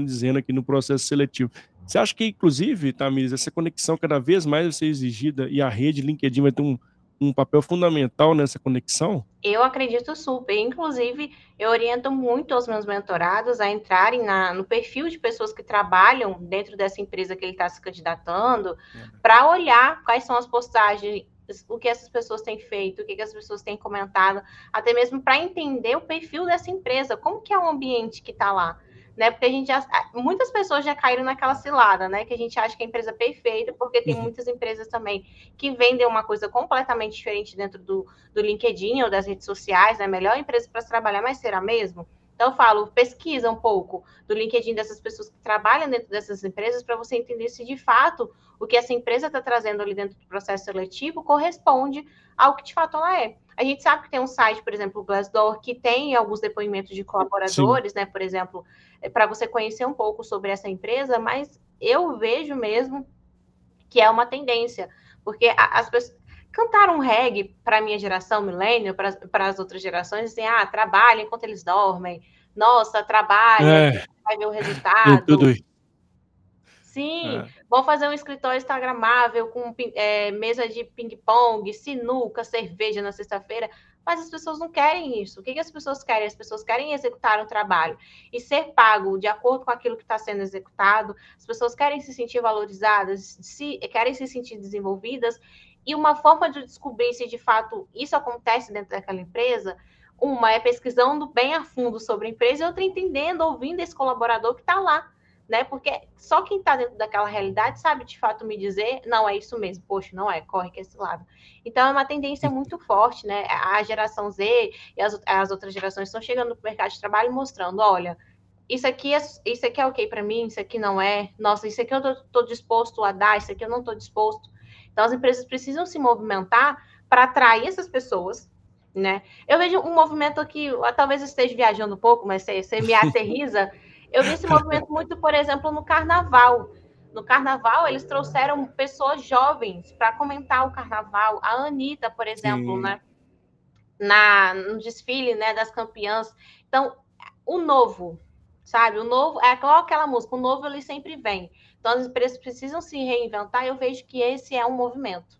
dizendo aqui no processo seletivo. Você acha que, inclusive, Tamires, essa conexão cada vez mais vai ser exigida e a rede LinkedIn vai ter um, um papel fundamental nessa conexão? Eu acredito super. Inclusive, eu oriento muito os meus mentorados a entrarem na, no perfil de pessoas que trabalham dentro dessa empresa que ele está se candidatando, é. para olhar quais são as postagens, o que essas pessoas têm feito, o que, que as pessoas têm comentado, até mesmo para entender o perfil dessa empresa, como que é o ambiente que está lá né? Porque a gente já, muitas pessoas já caíram naquela cilada, né? Que a gente acha que é a empresa é perfeita, porque tem uhum. muitas empresas também que vendem uma coisa completamente diferente dentro do, do LinkedIn ou das redes sociais, né? Melhor empresa para se trabalhar, mas será mesmo? Então, eu falo, pesquisa um pouco do LinkedIn dessas pessoas que trabalham dentro dessas empresas para você entender se de fato o que essa empresa está trazendo ali dentro do processo seletivo corresponde ao que de fato ela é. A gente sabe que tem um site, por exemplo, o Glassdoor, que tem alguns depoimentos de colaboradores, Sim. né? Por exemplo, é, para você conhecer um pouco sobre essa empresa, mas eu vejo mesmo que é uma tendência, porque as pessoas cantaram reggae para a minha geração, milênio, para as outras gerações, assim, ah, trabalha enquanto eles dormem, nossa, trabalha, é, vai ver o resultado. Tudo isso. Sim, é. vamos fazer um escritório instagramável com é, mesa de ping-pong, sinuca, cerveja na sexta-feira. Mas as pessoas não querem isso. O que, que as pessoas querem? As pessoas querem executar um trabalho e ser pago de acordo com aquilo que está sendo executado. As pessoas querem se sentir valorizadas, se, querem se sentir desenvolvidas. E uma forma de descobrir se de fato isso acontece dentro daquela empresa uma é pesquisando bem a fundo sobre a empresa e outra entendendo, ouvindo esse colaborador que está lá, né? Porque só quem está dentro daquela realidade sabe de fato me dizer, não, é isso mesmo, poxa, não é, corre que é esse lado. Então é uma tendência muito forte, né? A geração Z e as, as outras gerações estão chegando no mercado de trabalho mostrando, olha, isso aqui é, isso aqui é ok para mim, isso aqui não é, nossa, isso aqui eu estou disposto a dar, isso aqui eu não estou disposto. Então as empresas precisam se movimentar para atrair essas pessoas né? Eu vejo um movimento aqui, talvez eu esteja viajando um pouco, mas você, você me aterriza. Eu vi esse movimento muito, por exemplo, no carnaval. No carnaval, eles trouxeram pessoas jovens para comentar o carnaval. A Anitta, por exemplo, Sim. né? Na, no desfile né, das campeãs. Então, o novo, sabe? O novo, é igual aquela música, o novo ele sempre vem. Então, as empresas precisam se reinventar e eu vejo que esse é um movimento.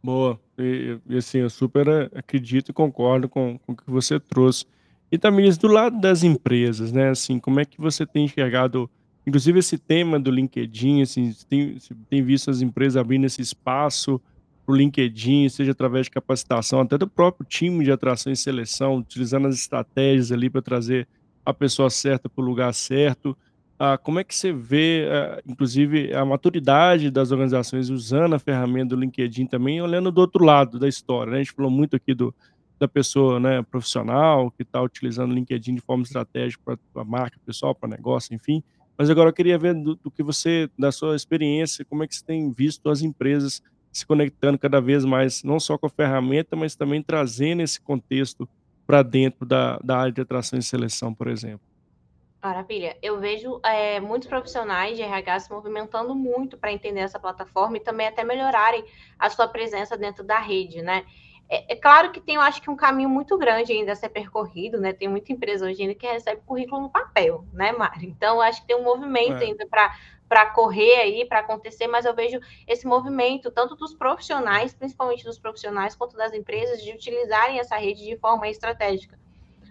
Boa. E, e assim, eu super acredito e concordo com, com o que você trouxe. E também do lado das empresas, né? Assim, como é que você tem enxergado, inclusive esse tema do LinkedIn, assim, tem, tem visto as empresas abrindo esse espaço para o LinkedIn, seja através de capacitação, até do próprio time de atração e seleção, utilizando as estratégias ali para trazer a pessoa certa para o lugar certo. Ah, como é que você vê, ah, inclusive, a maturidade das organizações usando a ferramenta do LinkedIn também, olhando do outro lado da história, né? A gente falou muito aqui do, da pessoa né, profissional que está utilizando o LinkedIn de forma estratégica para a marca pessoal, para negócio, enfim. Mas agora eu queria ver do, do, que você, da sua experiência, como é que você tem visto as empresas se conectando cada vez mais, não só com a ferramenta, mas também trazendo esse contexto para dentro da, da área de atração e seleção, por exemplo. Maravilha. Eu vejo é, muitos profissionais de RH se movimentando muito para entender essa plataforma e também até melhorarem a sua presença dentro da rede, né? É, é, claro que tem, eu acho que um caminho muito grande ainda a ser percorrido, né? Tem muita empresa hoje ainda que recebe currículo no papel, né, Mari? Então, acho que tem um movimento é. ainda para para correr aí, para acontecer, mas eu vejo esse movimento, tanto dos profissionais, principalmente dos profissionais, quanto das empresas, de utilizarem essa rede de forma estratégica.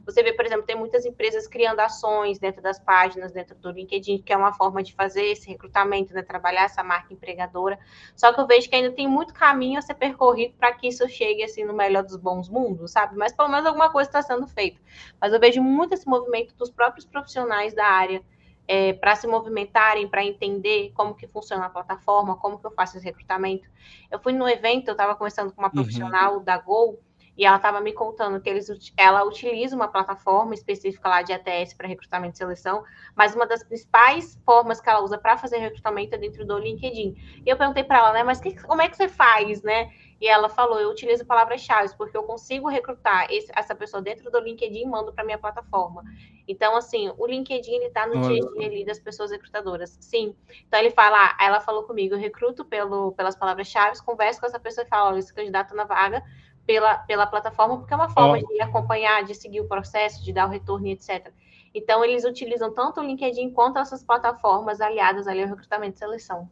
Você vê, por exemplo, tem muitas empresas criando ações dentro das páginas, dentro do LinkedIn, que é uma forma de fazer esse recrutamento, né, trabalhar essa marca empregadora. Só que eu vejo que ainda tem muito caminho a ser percorrido para que isso chegue assim no melhor dos bons mundos, sabe? Mas pelo menos alguma coisa está sendo feita. Mas eu vejo muito esse movimento dos próprios profissionais da área é, para se movimentarem, para entender como que funciona a plataforma, como que eu faço esse recrutamento. Eu fui no evento, eu estava conversando com uma uhum. profissional uhum. da Gol, e ela estava me contando que eles, ela utiliza uma plataforma específica lá de ATS para recrutamento e seleção, mas uma das principais formas que ela usa para fazer recrutamento é dentro do LinkedIn. E eu perguntei para ela, né, mas que, como é que você faz, né? E ela falou, eu utilizo palavras-chave, porque eu consigo recrutar esse, essa pessoa dentro do LinkedIn e mando para minha plataforma. Então, assim, o LinkedIn, ele está no dia a dia ali das pessoas recrutadoras. Sim. Então, ele fala, ela falou comigo, eu recruto pelo, pelas palavras-chave, converso com essa pessoa e falo, olha, esse candidato na vaga, pela, pela plataforma, porque é uma forma oh. de acompanhar, de seguir o processo, de dar o retorno, etc. Então, eles utilizam tanto o LinkedIn quanto essas plataformas aliadas ali ao recrutamento e seleção.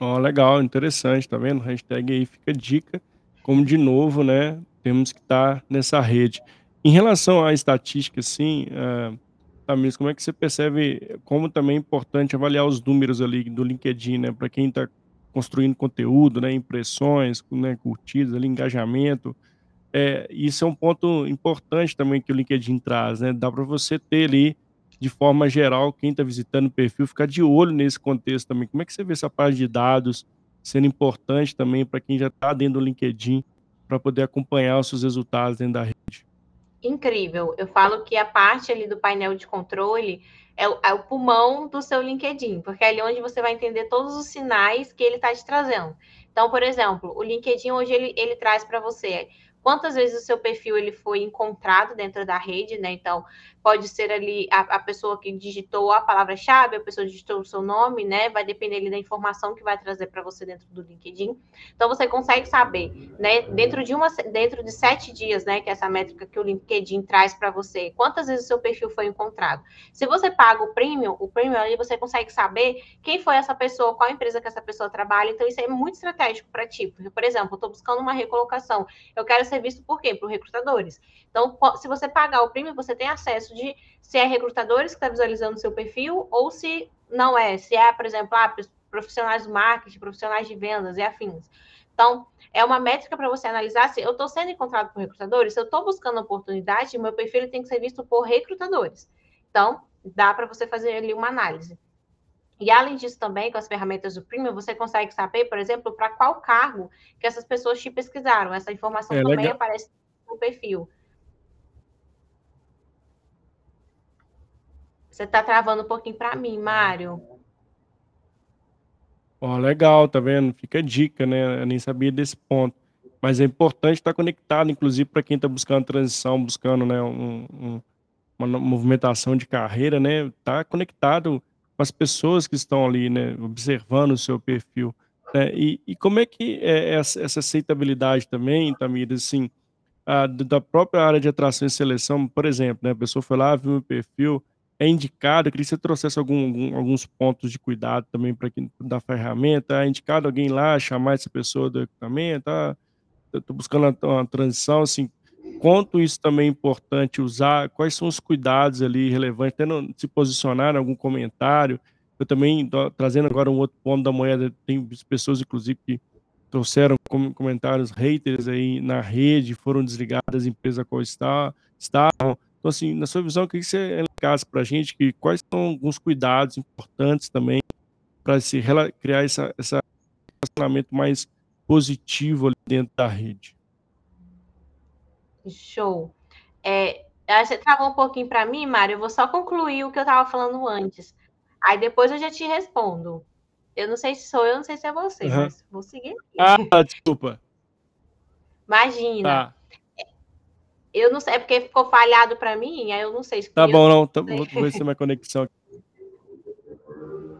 Ó, oh, legal, interessante, tá vendo? Hashtag aí fica dica. Como de novo, né? Temos que estar tá nessa rede. Em relação à estatística, sim, uh, Tamires, como é que você percebe como também é importante avaliar os números ali do LinkedIn, né? Para quem está construindo conteúdo, né, impressões, né, curtidas, ali, engajamento. É, isso é um ponto importante também que o LinkedIn traz, né? Dá para você ter ali, de forma geral, quem está visitando o perfil, ficar de olho nesse contexto também. Como é que você vê essa parte de dados sendo importante também para quem já está dentro do LinkedIn para poder acompanhar os seus resultados dentro da rede? Incrível. Eu falo que a parte ali do painel de controle é o, é o pulmão do seu LinkedIn, porque é ali onde você vai entender todos os sinais que ele está te trazendo. Então, por exemplo, o LinkedIn hoje ele, ele traz para você quantas vezes o seu perfil ele foi encontrado dentro da rede, né? Então, pode ser ali a, a pessoa que digitou a palavra-chave, a pessoa digitou o seu nome, né? Vai depender ali da informação que vai trazer para você dentro do LinkedIn. Então, você consegue saber, né? Dentro de uma, dentro de sete dias, né? Que é essa métrica que o LinkedIn traz para você, quantas vezes o seu perfil foi encontrado. Se você paga o premium, o premium ali você consegue saber quem foi essa pessoa, qual empresa que essa pessoa trabalha. Então, isso é muito estratégico para ti. Por exemplo, eu estou buscando uma recolocação, eu quero ser visto por quê? Por recrutadores. Então, se você pagar o premium, você tem acesso de se é recrutadores que está visualizando o seu perfil ou se não é, se é, por exemplo, ah, profissionais do marketing, profissionais de vendas e afins. Então, é uma métrica para você analisar se eu estou sendo encontrado por recrutadores, se eu estou buscando oportunidade, meu perfil tem que ser visto por recrutadores. Então, dá para você fazer ali uma análise. E além disso também, com as ferramentas do Premium, você consegue saber, por exemplo, para qual cargo que essas pessoas te pesquisaram. Essa informação é, também legal. aparece no perfil. Você está travando um pouquinho para mim, Mário. Ó, legal, tá vendo? Fica a dica, né? Eu nem sabia desse ponto. Mas é importante estar conectado, inclusive para quem está buscando transição, buscando né, um, um, uma movimentação de carreira, né? Tá conectado com as pessoas que estão ali, né, observando o seu perfil. Né? E, e como é que é essa, essa aceitabilidade também, Tamir, assim, a, da própria área de atração e seleção, por exemplo, né, a pessoa foi lá, viu o perfil, é indicado, eu queria que você trouxesse algum, algum, alguns pontos de cuidado também para quem da ferramenta, é indicado alguém lá chamar essa pessoa do equipamento, ah, estou buscando uma, uma transição, assim, quanto isso também é importante usar, quais são os cuidados ali relevantes, tendo se posicionar em algum comentário. Eu também, tô, trazendo agora um outro ponto da moeda, tem pessoas, inclusive, que trouxeram comentários haters aí na rede, foram desligadas da empresa qual está, estavam. Então, assim, na sua visão, o que você elencasse para a gente, que quais são alguns cuidados importantes também para se criar esse relacionamento mais positivo ali dentro da rede? Show. É, você travou um pouquinho para mim, Mário. Eu vou só concluir o que eu estava falando antes. Aí depois eu já te respondo. Eu não sei se sou eu, não sei se é você, uhum. mas vou seguir. Aqui. Ah, desculpa. Imagina. Tá. Eu não sei, é porque ficou falhado para mim, aí eu não sei se Tá bom, não. Tá, vou ver se é minha conexão aqui.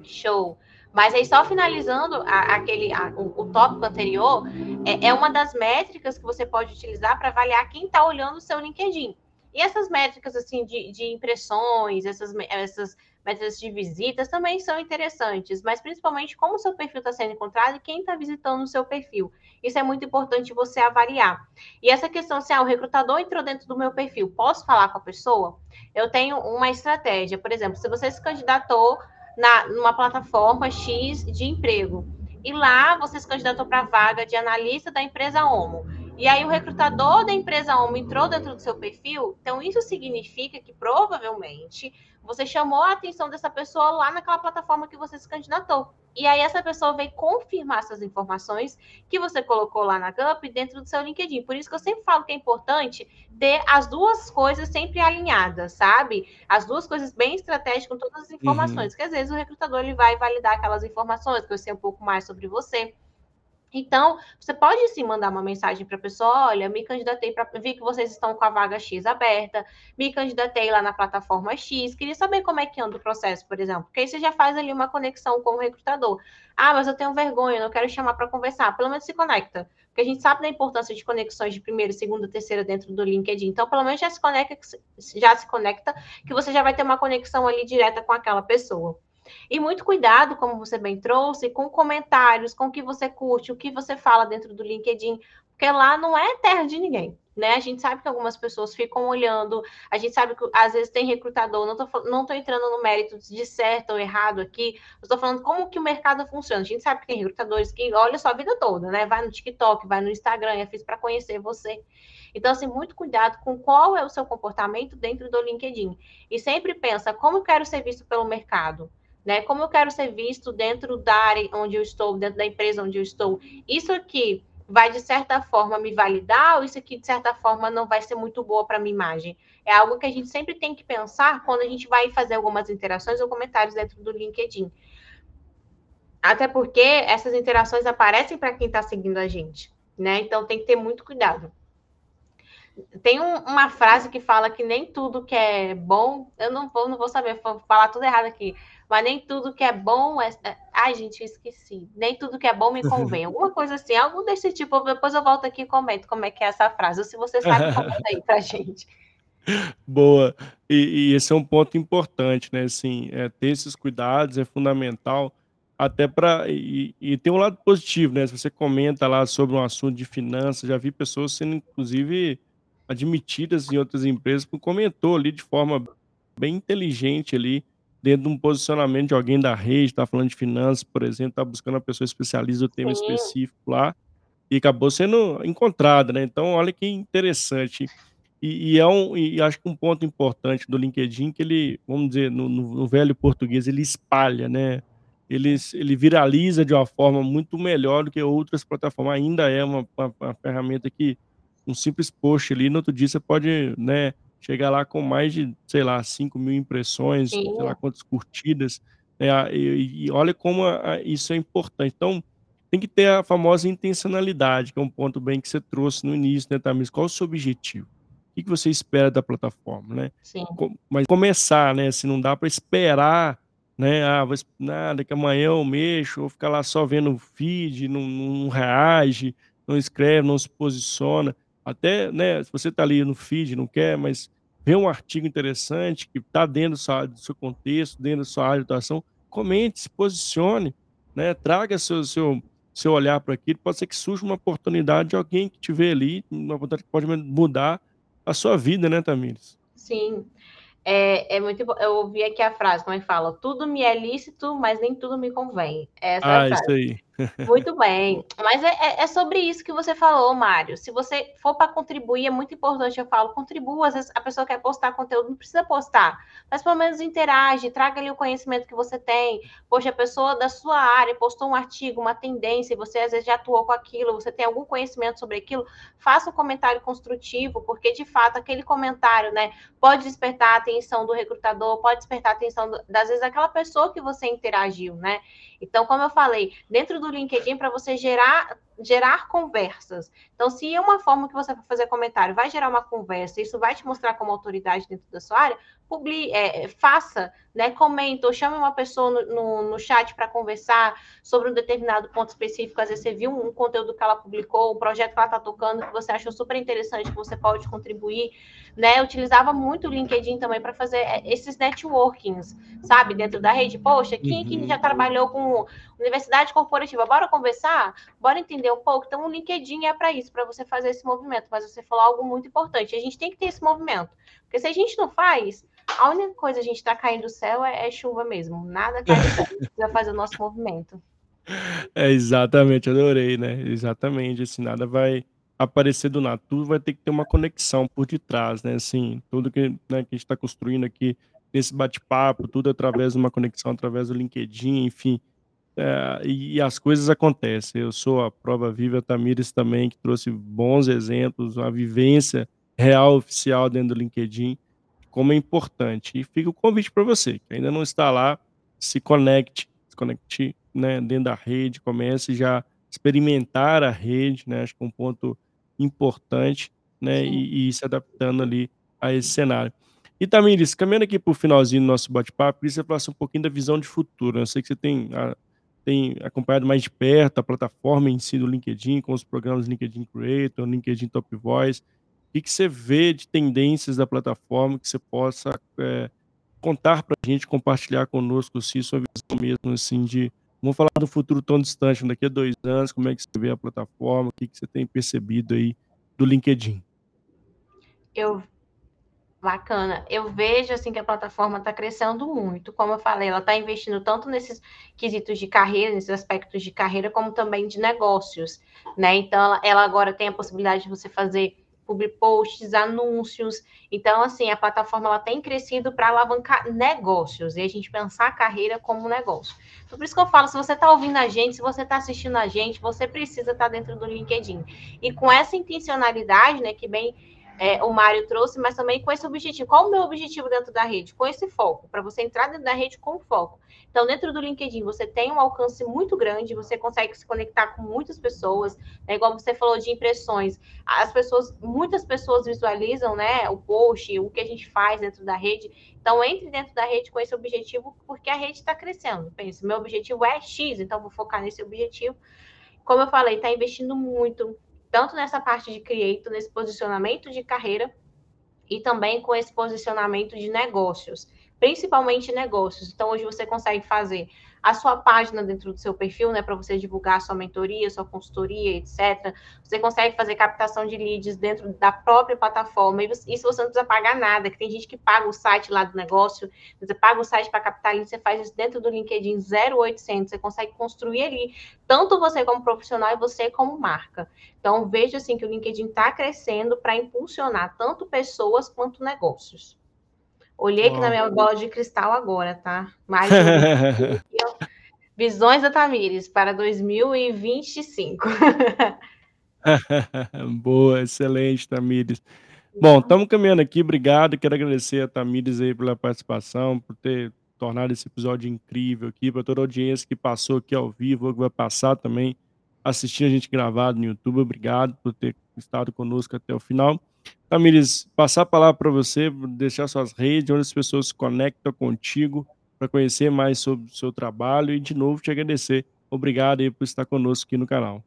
Show. Mas aí, só finalizando a, aquele, a, o, o, tópico anterior, é, é, uma das métricas que você pode utilizar para avaliar quem está olhando o seu LinkedIn. E essas métricas assim de, de impressões, essas, essas métricas de visitas também são interessantes, mas principalmente como o seu perfil está sendo encontrado e quem está visitando o seu perfil. Isso é muito importante você avaliar. E essa questão se ah, o recrutador entrou dentro do meu perfil, posso falar com a pessoa? Eu tenho uma estratégia, por exemplo, se você se candidatou na, numa plataforma X de emprego. E lá você se candidatou para a vaga de analista da empresa Omo. E aí o recrutador da empresa Omo entrou dentro do seu perfil, então isso significa que provavelmente você chamou a atenção dessa pessoa lá naquela plataforma que você se candidatou. E aí essa pessoa veio confirmar essas informações que você colocou lá na GUP dentro do seu LinkedIn. Por isso que eu sempre falo que é importante ter as duas coisas sempre alinhadas, sabe? As duas coisas bem estratégicas com todas as informações. Uhum. Que às vezes o recrutador ele vai validar aquelas informações, que eu sei um pouco mais sobre você. Então, você pode sim mandar uma mensagem para a pessoa: olha, me candidatei para. Vi que vocês estão com a vaga X aberta, me candidatei lá na plataforma X, queria saber como é que anda o processo, por exemplo. Porque aí você já faz ali uma conexão com o recrutador. Ah, mas eu tenho vergonha, não quero chamar para conversar. Pelo menos se conecta. Porque a gente sabe da importância de conexões de primeira, segunda, terceira dentro do LinkedIn. Então, pelo menos já se conecta, já se conecta, que você já vai ter uma conexão ali direta com aquela pessoa. E muito cuidado, como você bem trouxe, com comentários, com o que você curte, o que você fala dentro do LinkedIn, porque lá não é terra de ninguém. Né? A gente sabe que algumas pessoas ficam olhando, a gente sabe que às vezes tem recrutador, não estou não tô entrando no mérito de certo ou errado aqui, estou falando como que o mercado funciona. A gente sabe que tem recrutadores que olham sua vida toda, né? Vai no TikTok, vai no Instagram, é fiz para conhecer você. Então, assim, muito cuidado com qual é o seu comportamento dentro do LinkedIn. E sempre pensa, como quero ser visto pelo mercado? Né? Como eu quero ser visto dentro da área onde eu estou, dentro da empresa onde eu estou. Isso aqui vai de certa forma me validar ou isso aqui de certa forma não vai ser muito boa para minha imagem? É algo que a gente sempre tem que pensar quando a gente vai fazer algumas interações ou comentários dentro do LinkedIn. Até porque essas interações aparecem para quem está seguindo a gente, né? Então tem que ter muito cuidado. Tem um, uma frase que fala que nem tudo que é bom, eu não vou, não vou saber, vou falar tudo errado aqui, mas nem tudo que é bom é. é ai, gente, eu esqueci. Nem tudo que é bom me [LAUGHS] convém. Alguma coisa assim, algo desse tipo. Depois eu volto aqui e comento como é que é essa frase. Ou se você sabe, [LAUGHS] comenta aí pra gente. Boa. E, e, esse é um ponto importante, né? Assim, é, ter esses cuidados é fundamental, até para e e tem um lado positivo, né, se você comenta lá sobre um assunto de finanças, já vi pessoas sendo inclusive admitidas em outras empresas, por comentou ali de forma bem inteligente ali, dentro de um posicionamento de alguém da rede, tá falando de finanças, por exemplo, tá buscando uma pessoa especialista do tema Sim. específico lá, e acabou sendo encontrada, né, então olha que interessante. E e é um e acho que um ponto importante do LinkedIn que ele, vamos dizer, no no no velho português, ele espalha, né, ele ele viraliza de uma forma muito melhor do que outras plataformas, ainda é uma uma uma ferramenta que um simples post ali, no outro dia você pode, né, chegar lá com mais de, sei lá, 5.000 impressões, sei lá Sim. quantas curtidas, a e e olha como a a isso é importante. Então, tem que ter a famosa intencionalidade, que é um ponto bem que você trouxe no início, né, Thamís, qual o seu objetivo? Que que você espera da plataforma, né? Sim. Mas começar, né, se não dá para esperar, né, "Ah, vou nada que amanhã eu mexo", ou ficar lá só vendo o feed, não não reage, não escreve, não se posiciona, até, né, se você tá ali no feed, não quer, mas vê um artigo interessante que tá dentro sua área do seu contexto, dentro da sua área de atuação, comente, se posicione, né, traga seu seu seu olhar para aquilo, pode ser que surja uma oportunidade de alguém que te vê ali, uma oportunidade que pode mudar a sua vida, né, Thamires? Sim. É é muito eu ouvi aqui a frase, como é que fala? "Tudo me é lícito, mas nem tudo me convém", essa é a Ah, isso frase. aí. Muito bem, mas é é é sobre isso que você falou, Mário, se você for para contribuir, é muito importante, eu falo: "Contribua", às vezes a pessoa quer postar conteúdo, não precisa postar, mas pelo menos interage, traga ali o conhecimento que você tem. Poxa, a pessoa da sua área postou um artigo, uma tendência, e você às vezes já atuou com aquilo, você tem algum conhecimento sobre aquilo, faça um comentário construtivo, porque de fato aquele comentário, né, pode despertar a atenção do recrutador, pode despertar a atenção do das vezes daquela pessoa que você interagiu, né. Então, como eu falei, dentro do LinkedIn para você gerar gerar conversas. Então, se é uma forma que você for fazer comentário vai gerar uma conversa, isso vai te mostrar como autoridade dentro da sua área, publi eh eh, faça, né, comenta ou chame uma pessoa no no no chat para conversar sobre um determinado ponto específico, às vezes você viu um conteúdo que ela publicou, um projeto que ela tá tocando, que você achou super interessante, que você pode contribuir, né. Eu utilizava muito o LinkedIn também para fazer, eh, esses networkings, sabe, dentro da rede. "Poxa, quem aqui já Uhum. trabalhou com universidade corporativa, bora conversar? Bora entender um pouco?". Então o LinkedIn é para isso, para você fazer esse movimento, mas você falou algo muito importante, a gente tem que ter esse movimento, porque se a gente não faz, a única coisa a gente tá caindo do céu é é chuva mesmo, nada cai do céu, a gente fazer o nosso movimento. É, exatamente, adorei, né, exatamente, assim, nada vai aparecer do nada, tudo vai ter que ter uma conexão por detrás, né, assim, tudo que, né, que a gente tá construindo aqui nesse bate-papo, tudo através de uma conexão, através do LinkedIn, enfim, eh, e as coisas acontecem. Eu sou a prova viva, a Thamires também, que trouxe bons exemplos, uma vivência real, oficial dentro do LinkedIn, como é importante. E fica o convite para você, que ainda não está lá, se conecte, se conecte, né, dentro da rede, comece já experimentar a rede, né, acho que é um ponto importante, né, e e se adaptando ali a esse cenário. E Thamires, caminhando aqui para o finalzinho do nosso bate-papo, queria que você falasse um pouquinho da visão de futuro, eu sei que você tem a tem acompanhado mais de perto a plataforma em si do LinkedIn, com os programas LinkedIn Creator, LinkedIn Top Voice, que que você vê de tendências da plataforma que você possa, eh, contar pra gente, compartilhar conosco, assim, sua visão mesmo, assim, de vamos falar do futuro tão distante, daqui a 2 anos, como é que você vê a plataforma, o que que você tem percebido aí do LinkedIn? Eu bacana. Eu vejo, assim, que a plataforma tá crescendo muito, como eu falei, ela tá investindo tanto nesses quesitos de carreira, nesses aspectos de carreira, como também de negócios, né, então ela ela agora tem a possibilidade de você fazer publi posts, anúncios, então, assim, a plataforma ela tem crescido pra alavancar negócios, e a gente pensar a carreira como negócio. Então por isso que eu falo, se você tá ouvindo a gente, se você tá assistindo a gente, você precisa estar dentro do LinkedIn. E com essa intencionalidade, né, que bem, eh, o Mário trouxe, mas também com esse objetivo. Qual o meu objetivo dentro da rede? Com esse foco, pra você entrar dentro da rede com foco. Então dentro do LinkedIn você tem um alcance muito grande, você consegue se conectar com muitas pessoas, né, igual você falou de impressões, as pessoas muitas pessoas visualizam, né, o post, o que a gente faz dentro da rede, então entre dentro da rede com esse objetivo, porque a rede tá crescendo. Pense: "Meu objetivo é X, então vou focar nesse objetivo". Como eu falei, tá investindo muito, tanto nessa parte de creator, nesse posicionamento de carreira, e também com esse posicionamento de negócios, principalmente negócios. Então, hoje você consegue fazer a sua página dentro do seu perfil, né, para você divulgar sua mentoria, sua consultoria, etc. Você consegue fazer captação de leads dentro da própria plataforma, e isso você não precisa pagar nada, que tem gente que paga o site lá do negócio, você paga o site para captar leads, você faz isso dentro do LinkedIn 0800, você consegue construir ali, tanto você como profissional e você como marca. Então, veja assim que o LinkedIn está crescendo para impulsionar tanto pessoas quanto negócios. Olhei aqui na minha bola de cristal agora, tá? Mais [LAUGHS] Visões da Tamires para 2025. [LAUGHS] Boa, excelente, Tamires. Bom, estamos uhum. caminhando aqui. Obrigado. Quero agradecer a Tamires aí pela participação, por ter tornado esse episódio incrível aqui, para toda a audiência que passou aqui ao vivo, que vai passar também assistindo a gente gravado no YouTube. Obrigado por ter estado conosco até o final. Tamires, passar a palavra para você, deixar suas redes, onde as pessoas se conectam contigo para conhecer mais sobre o seu trabalho e, de novo, te agradecer. Obrigado aí por estar conosco aqui no canal.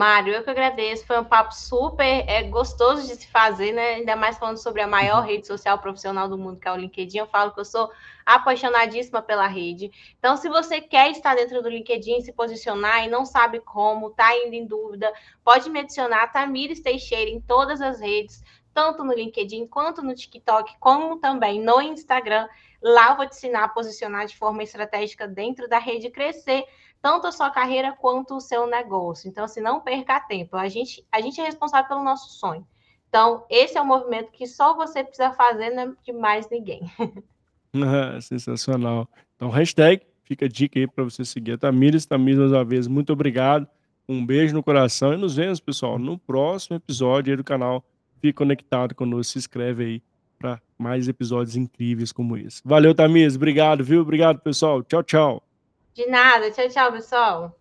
Mário, eu que agradeço. Foi um papo super é, gostoso de se fazer, né? Ainda mais falando sobre a maior rede social profissional do mundo, que é o LinkedIn. Eu falo que eu sou apaixonadíssima pela rede. Então, se você quer estar dentro do LinkedIn, se posicionar e não sabe como, está ainda em dúvida, pode me adicionar Tamires Teixeira em todas as redes, tanto no LinkedIn quanto no TikTok, como também no Instagram. Lá eu vou te ensinar a posicionar de forma estratégica dentro da rede crescer tanto a sua carreira quanto o seu negócio. Então, assim, não perca tempo. A gente, a gente é responsável pelo nosso sonho. Então, esse é um movimento que só você precisa fazer, não é de mais ninguém. [LAUGHS] [LAUGHS] sensacional. Então, hashtag, fica a dica aí para você seguir a Tamires. Tamires, mais uma vez, muito obrigado. Um beijo no coração e nos vemos, pessoal, no próximo episódio do canal. Fique conectado conosco, se inscreve aí para mais episódios incríveis como esse. Valeu, Tamires. Obrigado, viu? Obrigado, pessoal. Tchau, tchau. De nada. Tchau, tchau, pessoal.